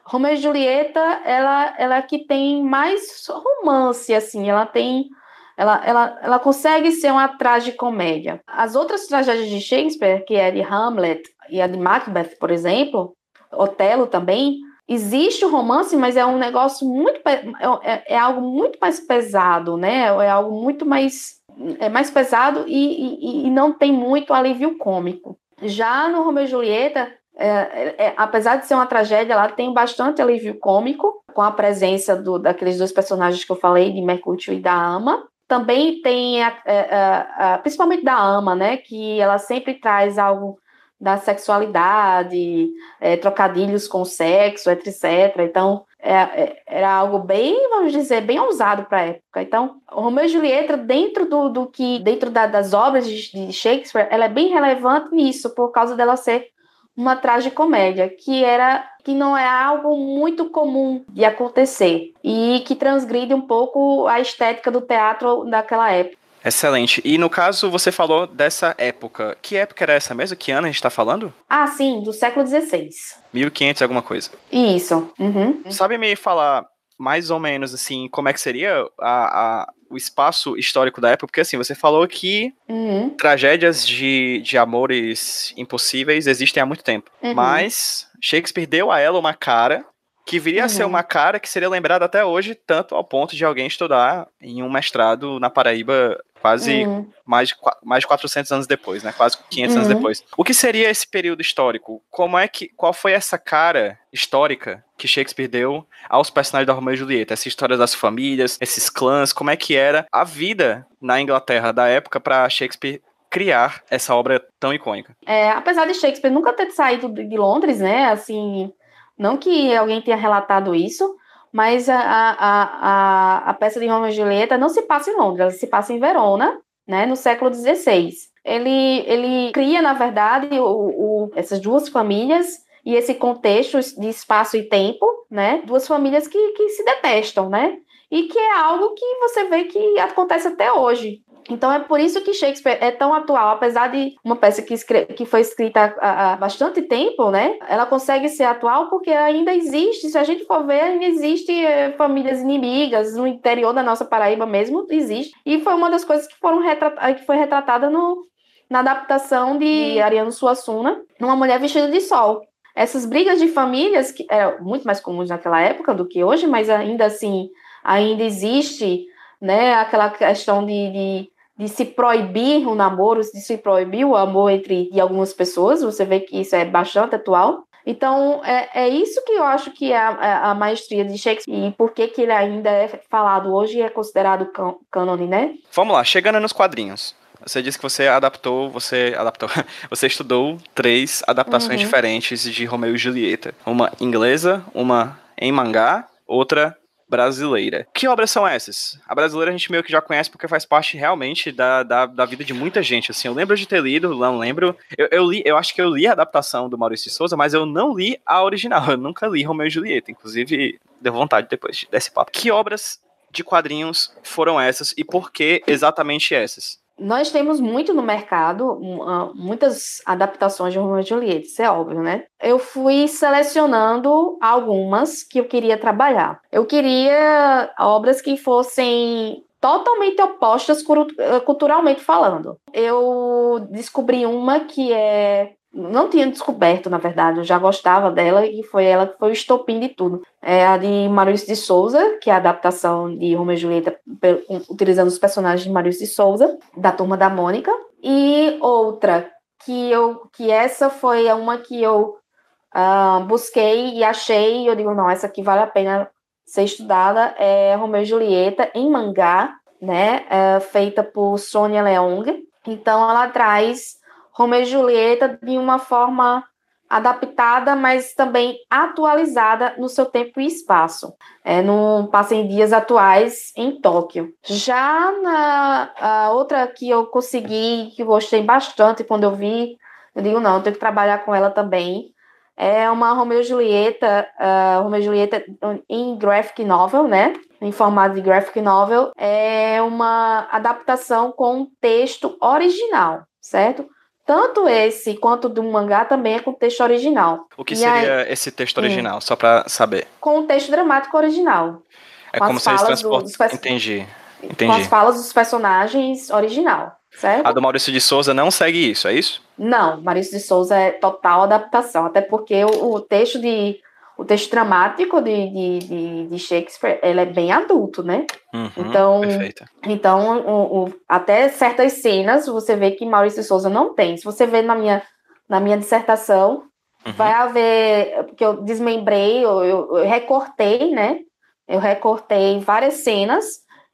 Romeu e Julieta, ela, ela é que tem mais romance, assim, ela tem... Ela, ela, ela consegue ser uma tragicomédia. As outras tragédias de Shakespeare, que é de Hamlet e a de Macbeth, por exemplo, Otelo também, existe o romance, mas é um negócio muito é, é, é, algo muito mais pesado, né? É algo muito mais é mais pesado e, e, e não tem muito alívio cômico. Já no Romeu e Julieta, é, é, é, apesar de ser uma tragédia, ela tem bastante alívio cômico, com a presença do, daqueles dois personagens que eu falei, de Mercúrio e da Ama. Também tem, a, a, a, principalmente da Ama, né, que ela sempre traz algo da sexualidade, é, trocadilhos com sexo, etc. Então, é, é, era algo bem, vamos dizer, bem ousado para a época. Então, Romeu e Julieta, dentro do, do que, dentro da, das obras de, de, Shakespeare, ela é bem relevante nisso, por causa dela ser uma tragicomédia, que era que não é algo muito comum de acontecer e que transgride um pouco a estética do teatro daquela época. Excelente. E no caso, você falou dessa época. Que época era essa mesmo? Que ano a gente está falando? Ah, sim, do século XVI. 1500 alguma coisa. Isso. Uhum. Sabe me falar mais ou menos assim como é que seria a, a o espaço histórico da época? Porque assim, você falou que uhum. tragédias de, de amores impossíveis existem há muito tempo. Uhum. Mas Shakespeare deu a ela uma cara que viria uhum. a ser uhum. uma cara que seria lembrada até hoje, tanto ao ponto de alguém estudar em um mestrado na Paraíba quase uhum. mais, mais de 400 anos depois, né? Quase 500 uhum. anos depois. O que seria esse período histórico? Como é que qual foi essa cara histórica que Shakespeare deu aos personagens da Romeo e Julieta? Essa história das famílias, esses clãs, como é que era a vida na Inglaterra da época para Shakespeare criar essa obra tão icônica. É, apesar de Shakespeare nunca ter saído de Londres, né? Assim, não que alguém tenha relatado isso, mas a, a, a, a peça de Romeo e Julieta não se passa em Londres, ela se passa em Verona, né, no século XVI. Ele, ele cria, na verdade, o, o, essas duas famílias e esse contexto de espaço e tempo, né, duas famílias que, que se detestam, né, e que é algo que você vê que acontece até hoje. Então é por isso que Shakespeare é tão atual, apesar de uma peça que, que foi escrita há, há, bastante tempo, né? Ela consegue ser atual porque ainda existe, se a gente for ver, ainda existe é, famílias inimigas no interior da nossa Paraíba mesmo, existe. E foi uma das coisas que foram que foi retratada no, na adaptação de Ariano Suassuna, numa mulher vestida de sol. Essas brigas de famílias, que eram muito mais comuns naquela época do que hoje, mas ainda assim, ainda existe né, aquela questão de, de de se proibir o namoro, de se proibir o amor entre algumas pessoas, você vê que isso é bastante atual. Então, é, é isso que eu acho que é a, é a maestria de Shakespeare e por que, que ele ainda é falado hoje e é considerado can, cânone, né? Vamos lá, chegando nos quadrinhos. Você disse que você adaptou, você adaptou, você estudou três adaptações uhum. diferentes de Romeu e Julieta. Uma inglesa, uma em mangá, outra brasileira. Que obras são essas? A brasileira a gente meio que já conhece porque faz parte realmente da, da, da vida de muita gente. Assim, eu lembro de ter lido, não lembro. Eu, eu, li, eu acho que eu li a adaptação do Maurício Souza, mas eu não li a original. Eu nunca li Romeu e Julieta. Inclusive, deu vontade depois desse papo. Que obras de quadrinhos foram essas e por que exatamente essas? Nós temos muito no mercado, ah, muitas adaptações de Romeo e Julieta, isso é óbvio, né? Eu fui selecionando algumas que eu queria trabalhar. Eu queria obras que fossem totalmente opostas culturalmente falando. Eu descobri uma que é não tinha descoberto, na verdade, eu já gostava dela e foi ela que foi o estopim de tudo. É a de Maurício de Souza, que é a adaptação de Romeo e Julieta utilizando os personagens de Maurício de Souza, da Turma da Mônica, e outra que eu que essa foi uma que eu uh, busquei e achei, e eu digo, não, essa aqui vale a pena ser estudada, é Romeo e Julieta em mangá, né, é, feita por Sônia Leong. Então, ela traz Romeu e Julieta de uma forma adaptada, mas também atualizada no seu tempo e espaço. É, no passa em dias atuais em Tóquio. Já na outra que eu consegui, que gostei bastante quando eu vi, eu digo não, eu tenho que trabalhar com ela também. É uma Romeo e Julieta, uh, e Julieta em graphic novel, né? Em formato de graphic novel. É uma adaptação com texto original, certo? Tanto esse quanto do mangá também é com texto original. O que e seria aí, esse texto original, hum, só para saber? Com o texto dramático original. É como se eles transportam. Do, Entendi. Entendi. Com as falas dos personagens original, certo? A do Maurício de Souza não segue isso, é isso? Não, Maurício de Souza é total adaptação, até porque o, o texto de o texto dramático de, de, de, de, Shakespeare ele é bem adulto, né? Uhum, então, perfeito. então o, o, até certas cenas você vê que Maurício de Souza não tem. Se você vê na minha, na minha dissertação, uhum. vai haver, porque eu desmembrei, eu, eu, eu, recortei, né? Eu recortei várias cenas,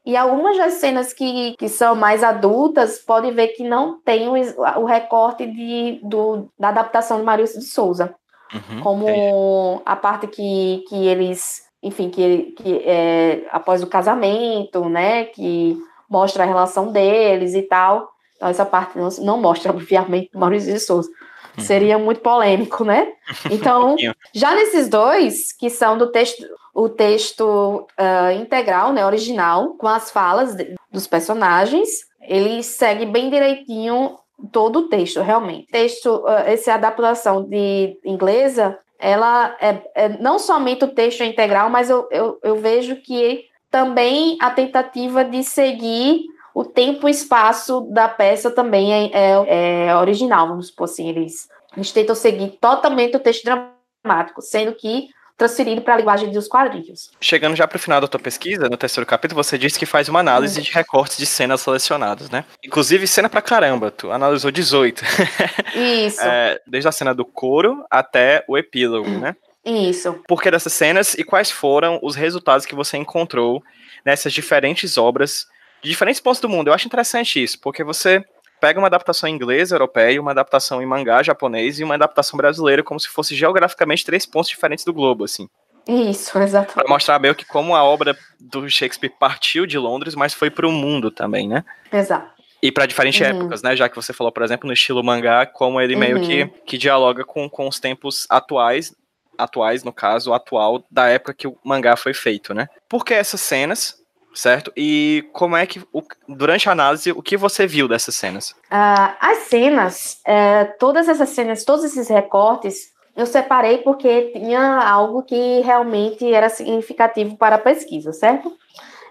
e algumas das cenas que, que são mais adultas, pode ver que não tem o, o recorte de, do, da adaptação de Maurício de Souza. Uhum, como a parte que, que eles, enfim, que, que é, após o casamento, né, que mostra a relação deles e tal. Então, essa parte não, não mostra, obviamente, Maurício de Souza. Uhum. Seria muito polêmico, né? Então, já nesses dois, que são do texto, o texto uh, integral, né, original, com as falas de, dos personagens, ele segue bem direitinho todo o texto, realmente. Texto, uh, essa adaptação de inglesa, ela é, é, não somente o texto é integral, mas eu, eu, eu vejo que também a tentativa de seguir o tempo e espaço da peça também é, é, é original, vamos supor assim, eles, eles tentam seguir totalmente o texto dramático, sendo que transferido para a linguagem dos quadrinhos. Chegando já para o final da tua pesquisa, no terceiro capítulo, você disse que faz uma análise de recortes de cenas selecionadas, né? Inclusive, cena pra caramba, tu analisou 18. Isso. é, desde a cena do coro até o epílogo, né? Isso. Por que dessas cenas e quais foram os resultados que você encontrou nessas diferentes obras de diferentes pontos do mundo? Eu acho interessante isso, porque você pega uma adaptação inglesa, europeia, uma adaptação em mangá japonês e uma adaptação brasileira, como se fosse geograficamente três pontos diferentes do globo, assim. Isso, exatamente. Para mostrar meio que como a obra do Shakespeare partiu de Londres, mas foi para o mundo também, né? Exato. E para diferentes uhum. épocas, né? Já que você falou, por exemplo, no estilo mangá, como ele meio uhum. que, que dialoga com, com os tempos atuais, atuais, no caso, atual, da época que o mangá foi feito, né? Por que essas cenas? Certo? E como é que, durante a análise, o que você viu dessas cenas? Uh, as cenas, uh, todas essas cenas, todos esses recortes, eu separei porque tinha algo que realmente era significativo para a pesquisa, certo?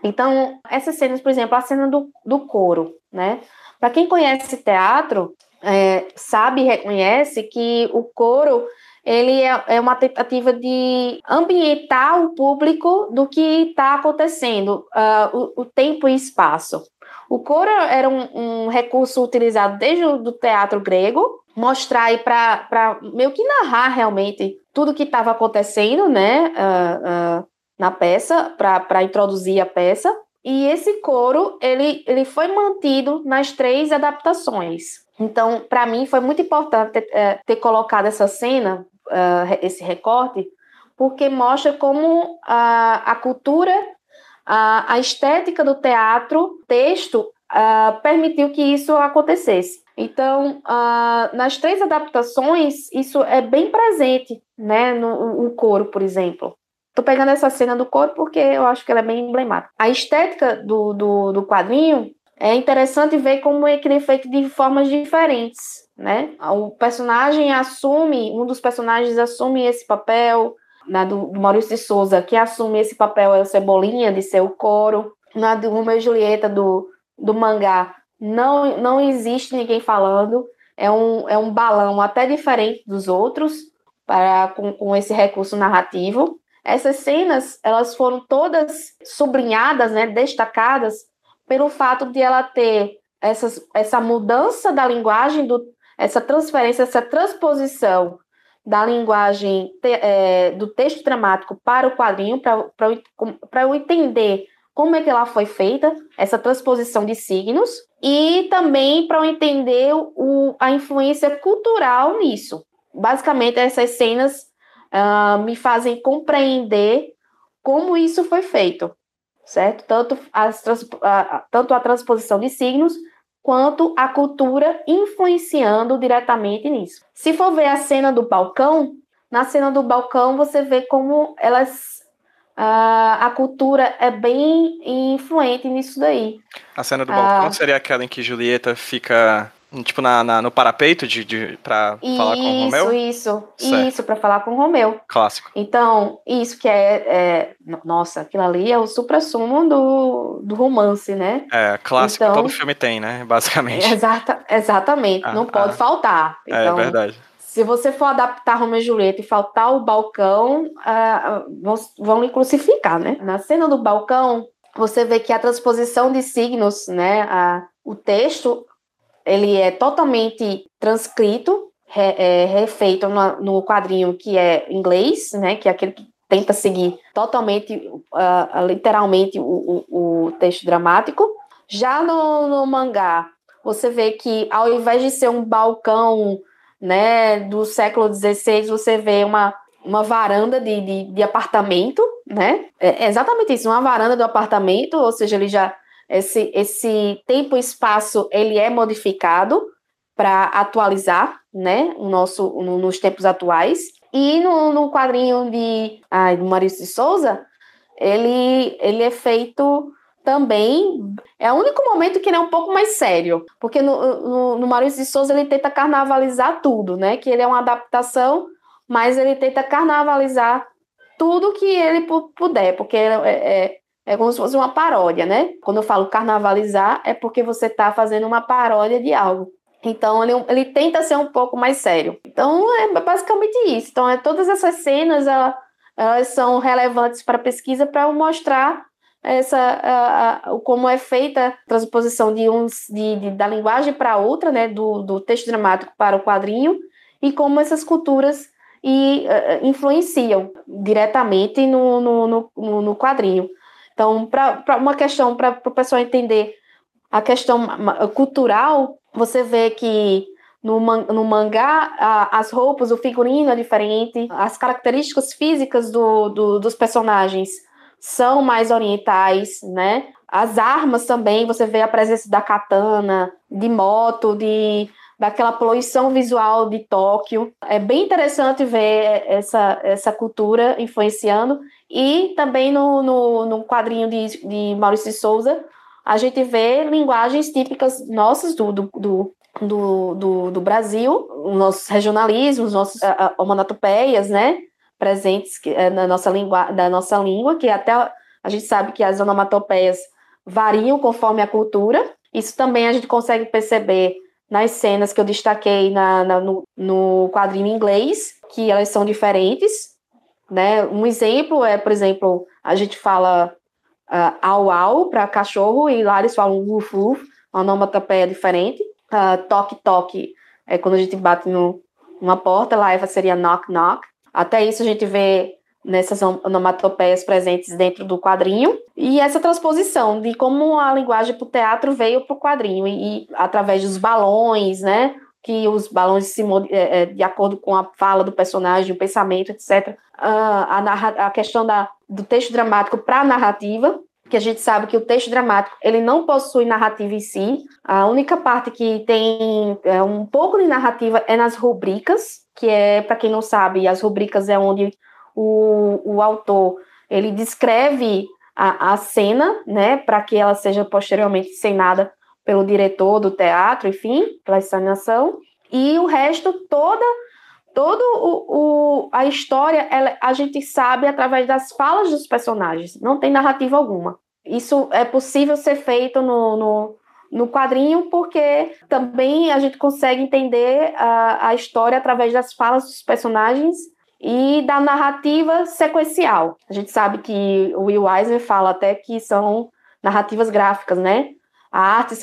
Então, essas cenas, por exemplo, a cena do, do coro, né? Para quem conhece teatro, é, sabe e reconhece que o coro ele é, é uma tentativa de ambientar o público do que está acontecendo, uh, o, o, tempo e espaço. O coro era um, um recurso utilizado desde o teatro grego, mostrar aí para meio que narrar realmente tudo que estava acontecendo, né, uh, uh, na peça, para introduzir a peça. E esse coro, ele, ele foi mantido nas três adaptações. Então, para mim, foi muito importante ter, eh, ter colocado essa cena uh, esse recorte, porque mostra como a, a cultura, a, a estética do teatro, texto, uh, permitiu que isso acontecesse. Então, uh, nas três adaptações, isso é bem presente, né, no, no coro, por exemplo. Tô pegando essa cena do coro porque eu acho que ela é bem emblemática. A estética do, do, do quadrinho é interessante ver como é ele é feito de formas diferentes né? O personagem assume, um dos personagens assume esse papel, na do, do Maurício de Souza, que assume esse papel é o Cebolinha, de ser o coro. Na do Romeu e Julieta, do, do mangá, não, não existe ninguém falando, é um, é um balão até diferente dos outros, para com, com esse recurso narrativo. Essas cenas, elas foram todas sublinhadas, né, destacadas, pelo fato de ela ter essas, essa mudança da linguagem do, essa transferência, essa transposição da linguagem é, do texto dramático para o quadrinho, para eu entender como é que ela foi feita, essa transposição de signos, e também para eu entender o, a influência cultural nisso. Basicamente, essas cenas uh, me fazem compreender como isso foi feito, certo? Tanto, as, tanto a transposição de signos, quanto a cultura influenciando diretamente nisso. Se for ver a cena do balcão, na cena do balcão você vê como elas a, a cultura é bem influente nisso daí. A cena do balcão ah. seria aquela em que Julieta fica tipo na, na, no parapeito de, de para falar com o Romeu? Isso, isso, isso para falar com o Romeu. Clássico. Então, isso que é, é nossa, aquilo ali é o supra-sumo do, do romance, né? É, clássico então, todo filme tem, né, basicamente. Exata, exatamente, ah, não pode ah, faltar. É então, é verdade. Se você for adaptar Romeu e Julieta e faltar o balcão, uh, vão, vão lhe crucificar, né? Na cena do balcão, você vê que a transposição de signos, né? A, o texto, ele é totalmente transcrito, re, é, refeito no, no, quadrinho que é inglês, né? Que é aquele que tenta seguir totalmente, uh, literalmente, o, o, o, texto dramático. Já no, no mangá, você vê que ao invés de ser um balcão né, do século XVI, você vê uma, uma varanda de, de, de apartamento, né? É exatamente isso, uma varanda do apartamento, ou seja, ele já esse, esse tempo e espaço ele é modificado para atualizar, né, o nosso no, nos tempos atuais. E no, no quadrinho de ai, do Maurício de Souza, ele ele é feito também é o único momento que ele é um pouco mais sério, porque no, no, no Maurício de Souza ele tenta carnavalizar tudo, né? Que ele é uma adaptação, mas ele tenta carnavalizar tudo que ele puder, porque é, é, é como se fosse uma paródia, né? Quando eu falo carnavalizar, é porque você está fazendo uma paródia de algo. Então ele, ele tenta ser um pouco mais sério. Então é basicamente isso. Então é todas essas cenas elas, elas são relevantes para a pesquisa para mostrar essa a, a, como é feita a transposição de uns de, de da linguagem para outra, né, do, do texto dramático para o quadrinho e como essas culturas e, uh, influenciam diretamente no, no, no, no quadrinho. Então, para uma questão para o pessoal entender a questão cultural, você vê que no, no mangá, a, as roupas, o figurino é diferente, as características físicas do, do, dos personagens são mais orientais, né? As armas também, você vê a presença da katana, de moto, de daquela poluição visual de Tóquio. É bem interessante ver essa, essa cultura influenciando. E também no, no, no quadrinho de, de Maurício de Souza, a gente vê linguagens típicas nossas do, do, do, do, do, do Brasil, nossos regionalismos, nossas homonatopeias, né? presentes é, na nossa língua, da nossa língua, que até a gente sabe que as onomatopeias variam conforme a cultura. Isso também a gente consegue perceber nas cenas que eu destaquei na, na no, no quadrinho inglês, que elas são diferentes. Né? Um exemplo é, por exemplo, a gente fala uh, au au para cachorro e lá eles falam woof woof, uma onomatopeia diferente. Uh, toque toque é quando a gente bate no, numa porta, lá seria knock knock. Até isso a gente vê nessas onomatopeias presentes dentro do quadrinho, e essa transposição de como a linguagem para o teatro veio para o quadrinho, e, e, através dos balões, né, que os balões se é, é, de acordo com a fala do personagem, o pensamento, etc. a, a questão da, do texto dramático para a narrativa, que a gente sabe que o texto dramático ele não possui narrativa em si. A única parte que tem é, um pouco de narrativa é nas rubricas, que é, para quem não sabe, as rubricas é onde o, o autor ele descreve a, a cena, né, para que ela seja posteriormente encenada pelo diretor do teatro, enfim, pela encenação, e o resto toda todo o, o, a história ela, a gente sabe através das falas dos personagens, não tem narrativa alguma. Isso é possível ser feito no, no, no quadrinho porque também a gente consegue entender a, a história através das falas dos personagens e da narrativa sequencial. A gente sabe que o Will Eisner fala até que são narrativas gráficas, né? A arte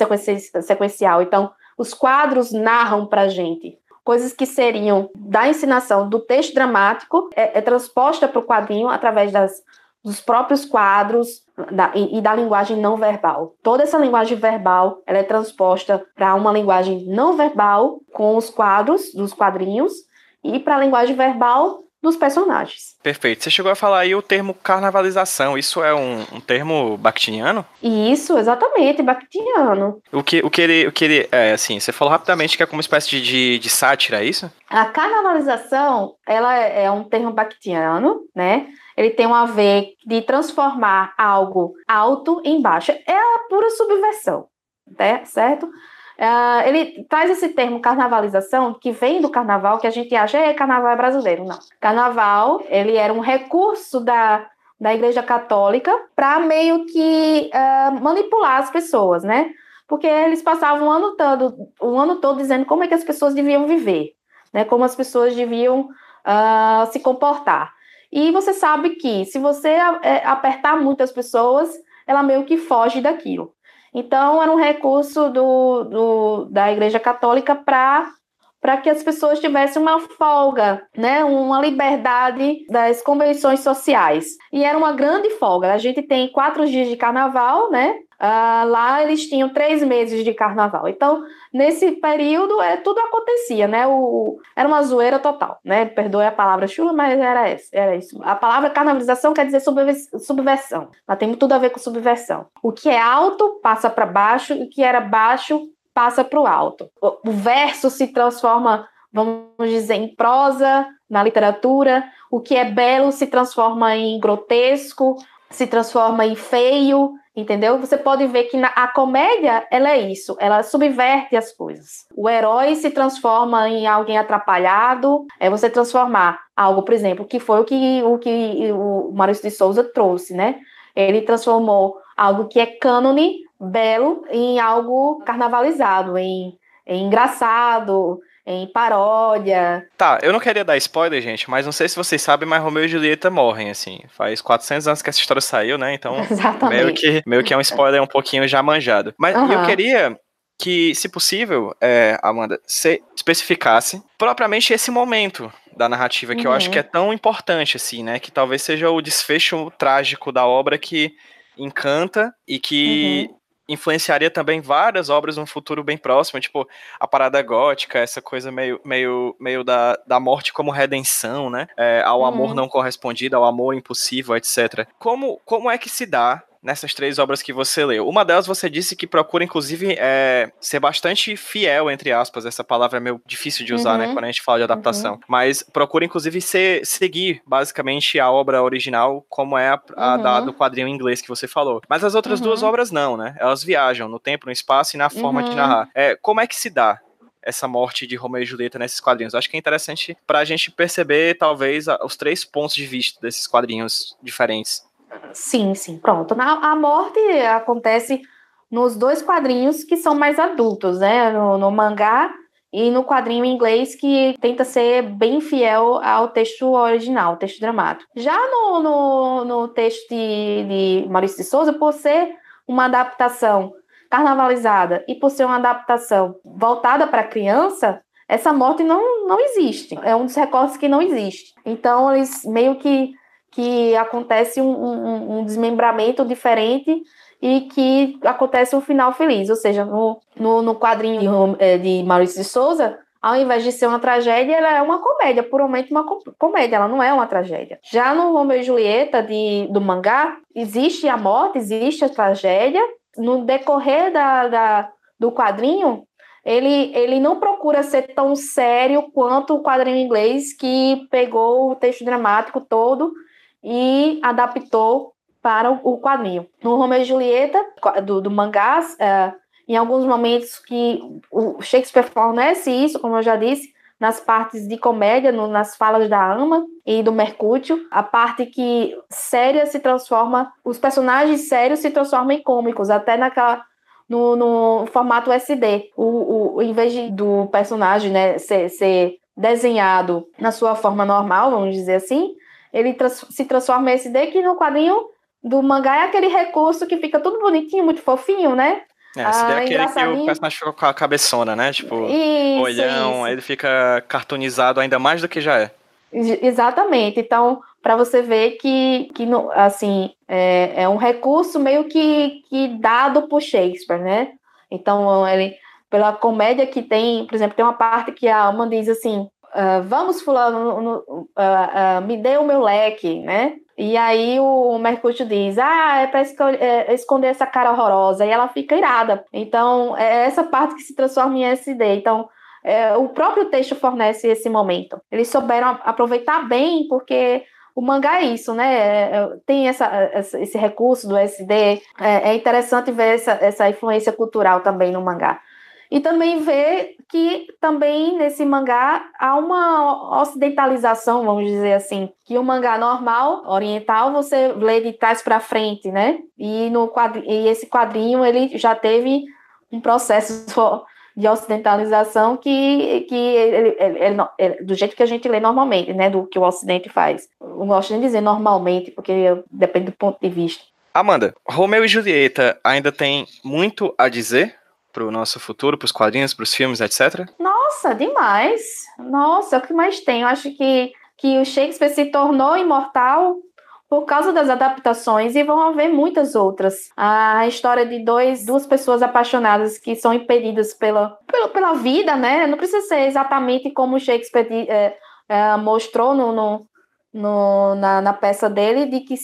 sequencial. Então, os quadros narram para a gente coisas que seriam da ensinação do texto dramático, é, é transposta para o quadrinho através das dos próprios quadros da, e, e, da linguagem não verbal. Toda essa linguagem verbal ela é transposta para uma linguagem não verbal com os quadros dos quadrinhos e para a linguagem verbal dos personagens. Perfeito. Você chegou a falar aí o termo carnavalização. Isso é um, um termo bakhtiniano? Isso, exatamente, bakhtiniano. O que, o que ele, o que ele é, assim, você falou rapidamente que é como uma espécie de, de, de sátira, é isso? A carnavalização, ela é um termo bakhtiniano, né? Ele tem um a ver de transformar algo alto em baixo. É a pura subversão, né? certo? Uh, ele traz esse termo carnavalização, que vem do carnaval, que a gente acha é carnaval brasileiro. Não. Carnaval, ele era um recurso da, da Igreja Católica para meio que uh, manipular as pessoas, né? Porque eles passavam o ano todo, o ano todo dizendo como é que as pessoas deviam viver, né? Como as pessoas deviam uh, se comportar. E você sabe que se você é, apertar muito as pessoas, ela meio que foge daquilo. Então, era um recurso do, do da Igreja Católica para que as pessoas tivessem uma folga, né, uma liberdade das convenções sociais. E era uma grande folga. A gente tem quatro dias de carnaval, né? Uh, lá eles tinham três meses de carnaval. Então, nesse período, é, tudo acontecia, né? O, era uma zoeira total, né? Perdoe a palavra chula, mas era, essa, era isso. A palavra carnavalização quer dizer subversão. Ela tem tudo a ver com subversão. O que é alto passa para baixo, e o que era baixo passa para o alto. O verso se transforma, vamos dizer, em prosa na literatura. O que é belo se transforma em grotesco, se transforma em feio, entendeu? Você pode ver que na, a comédia ela é isso, ela subverte as coisas. O herói se transforma em alguém atrapalhado, é você transformar algo, por exemplo, que foi o que o que o Maurício de Souza trouxe, né? Ele transformou algo que é cânone, belo, em algo carnavalizado, em, em engraçado, em paródia. Tá, eu não queria dar spoiler, gente, mas não sei se vocês sabem, mas Romeu e Julieta morrem, assim. Faz 400 anos que essa história saiu, né? Então, meio que, meio que é um spoiler um pouquinho já manjado. Mas uhum. eu queria que, se possível, é, Amanda, você especificasse propriamente esse momento da narrativa, que uhum. eu acho que é uhum. tão importante, assim, né? Que talvez seja o desfecho trágico da obra que encanta e que uhum influenciaria também várias obras no futuro bem próximo, tipo a parada gótica, essa coisa meio, meio, meio da, da morte como redenção, né? É, ao uhum. amor não correspondido, ao amor impossível, etc. Como, como é que se dá nessas três obras que você leu. Uma delas você disse que procura, inclusive, é, ser bastante fiel, entre aspas. Essa palavra é meio difícil de usar, né, uhum. né? Quando a gente fala de adaptação. Uhum. Mas procura, inclusive, ser, seguir, basicamente, a obra original, como é a, a uhum. da, do quadrinho em inglês que você falou. Mas as outras duas uhum. obras não, né? Elas viajam no tempo, no espaço e na forma de uhum. narrar. É, como é que se dá essa morte de Romeu e Julieta nesses quadrinhos. Acho que é interessante para a gente perceber, talvez, os três pontos de vista desses quadrinhos diferentes. Sim, sim, pronto. Na, a morte acontece nos dois quadrinhos que são mais adultos, né? No, no, mangá e no quadrinho em inglês que tenta ser bem fiel ao texto original, texto dramático. Já no, no, no texto de, de Maurício de Souza, por ser uma adaptação carnavalizada e por ser uma adaptação voltada para criança, essa morte não, não existe. É um dos recortes que não existe. Então, eles meio que que acontece um, um, um, desmembramento diferente e que acontece um final feliz. Ou seja, no, no, no quadrinho de, é, de Maurício de Souza, ao invés de ser uma tragédia, ela é uma comédia, puramente uma comédia, ela não é uma tragédia. Já no Romeu e Julieta de, do mangá, existe a morte, existe a tragédia. No decorrer da, da, do quadrinho, ele, ele não procura ser tão sério quanto o quadrinho inglês, que pegou o texto dramático todo e adaptou para o quadrinho. No Romeu e Julieta, do, do mangás, é, em alguns momentos que o Shakespeare fornece isso, como eu já disse, nas partes de comédia, no, nas falas da Ama e do Mercúrio, a parte que séria se transforma, os personagens sérios se transformam em cômicos, até naquela no, no formato SD. O, o, em vez de, do personagem né, ser, ser desenhado na sua forma normal, vamos dizer assim, ele trans se transforma em SD, que no quadrinho do mangá é aquele recurso que fica tudo bonitinho, muito fofinho, né? É, esse ah, é aquele que o personagem fica com a cabeçona, né? Tipo, isso, olhão, isso. aí ele fica cartoonizado ainda mais do que já é. Exatamente. Então, para você ver que, que assim, é, é, um recurso meio que, que dado por Shakespeare, né? Então, ele, pela comédia que tem, por exemplo, tem uma parte que a Alma diz assim, uh, vamos fulano, uh, uh, me dê o meu leque, né? E aí o Mercúrio diz, ah, é para é, esconder essa cara horrorosa, e ela fica irada. Então, é essa parte que se transforma em SD. Então, é, o próprio texto fornece esse momento. Eles souberam aproveitar bem, porque o mangá é isso, né? É, é, tem essa, esse recurso do SD. É, é interessante ver essa, essa influência cultural também no mangá. E também ver que também nesse mangá há uma ocidentalização, vamos dizer assim, que o mangá normal, oriental, você lê de trás para frente, né? E, no quadri e esse quadrinho ele já teve um processo de ocidentalização que, que ele, ele, ele, do jeito que a gente lê normalmente, né, do que o Ocidente faz. Eu gosto de dizer normalmente, porque depende do ponto de vista. Amanda, Romeu e Julieta ainda tem muito a dizer para o nosso futuro, para os quadrinhos, para os filmes, etc? Nossa, demais! Nossa, é o que mais tem. Eu acho que, que o Shakespeare se tornou imortal por causa das adaptações e vão haver muitas outras. A história de dois, duas pessoas apaixonadas que são impedidas pela, pela, pela vida, né? Não precisa ser exatamente como Shakespeare é, é, mostrou no, no, no na, na, peça dele, de que,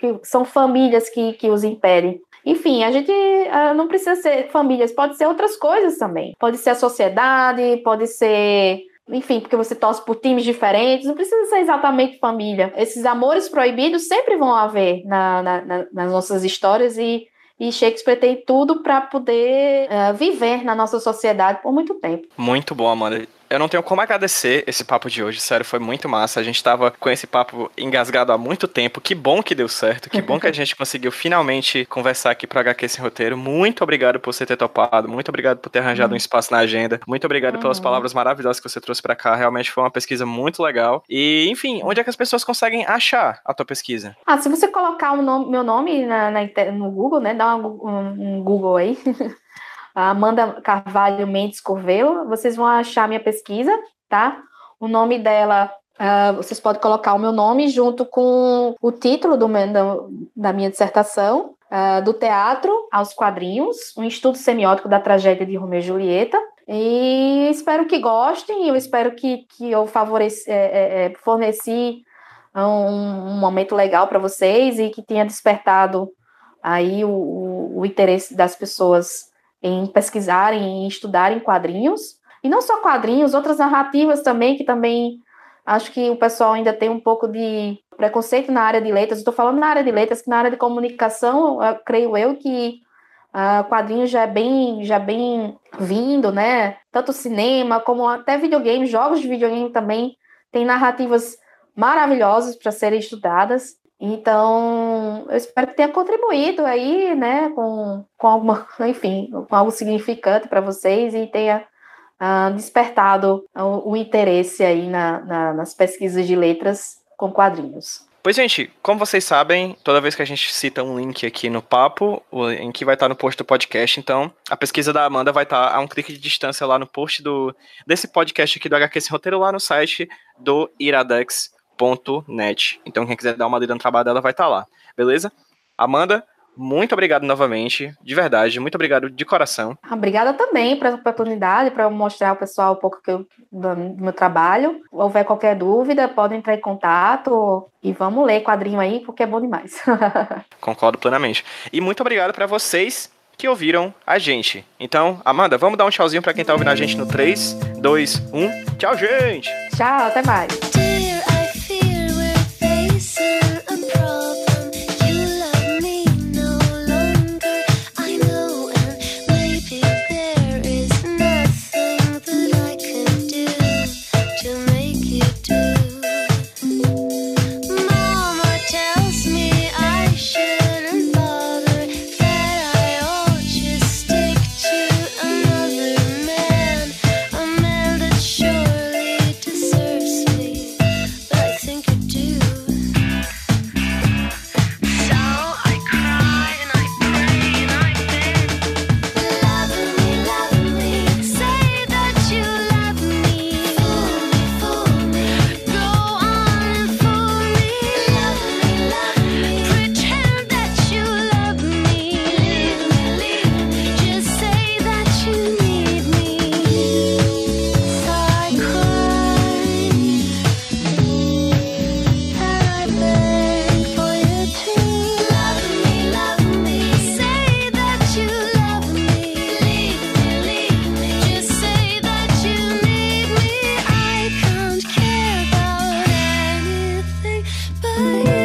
que são famílias que, que os impedem. Enfim, a gente uh, não precisa ser famílias, pode ser outras coisas também. Pode ser a sociedade, pode ser enfim, porque você torce por times diferentes, não precisa ser exatamente família. Esses amores proibidos sempre vão haver na, na, na, nas nossas histórias e, e Shakespeare tem tudo para poder uh, viver na nossa sociedade por muito tempo. Muito bom, Amanda eu não tenho como agradecer esse papo de hoje, sério, foi muito massa. A gente tava com esse papo engasgado há muito tempo. Que bom que deu certo, que bom que a gente conseguiu finalmente conversar aqui pro HQ Sem Roteiro. Muito obrigado por você ter topado, muito obrigado por ter arranjado um uhum. espaço na agenda. Muito obrigado uhum. pelas palavras maravilhosas que você trouxe para cá. Realmente foi uma pesquisa muito legal. E, enfim, onde é que as pessoas conseguem achar a tua pesquisa? Ah, se você colocar o nome, meu nome na, na, no Google, né? Dá um, um Google aí. Amanda Carvalho Mendes Corvelo. Vocês vão achar minha pesquisa, tá? O nome dela, uh, vocês podem colocar o meu nome junto com o título do da, minha dissertação, uh, do teatro aos quadrinhos, um estudo semiótico da tragédia de Romeu e Julieta. E espero que gostem, eu espero que, que eu favoreci, é, é, forneci um, um momento legal para vocês e que tenha despertado aí o, o, o interesse das pessoas em pesquisarem, em estudarem quadrinhos. E não só quadrinhos, outras narrativas também, que também acho que o pessoal ainda tem um pouco de preconceito na área de letras. Estou falando na área de letras, que na área de comunicação, eu, creio eu que uh, quadrinho já é bem já é bem vindo, né? Tanto cinema como até videogame, jogos de videogame também tem narrativas maravilhosas para serem estudadas. Então, eu espero que tenha contribuído aí, né, com, com alguma, enfim, com algo significante para vocês e tenha uh, despertado o, o, interesse aí na, na, nas pesquisas de letras com quadrinhos. Pois, gente, como vocês sabem, toda vez que a gente cita um link aqui no papo, o link vai estar no post do podcast, então a pesquisa da Amanda vai estar a um clique de distância lá no post do, desse podcast aqui do HQ Esse Roteiro, lá no site do Iradex net. Então, quem quiser dar uma lida no trabalho dela vai estar tá lá, beleza? Amanda, muito obrigado novamente, de verdade, muito obrigado de coração. Obrigada também pela oportunidade, para mostrar ao pessoal um pouco eu, do, do, meu trabalho. Se houver qualquer dúvida, podem entrar em contato e vamos ler quadrinho aí, porque é bom demais. Concordo plenamente. E muito obrigado para vocês que ouviram a gente. Então, Amanda, vamos dar um tchauzinho para quem tá ouvindo a gente no 3, 2, 1. Tchau, gente! Tchau, até mais. Vai.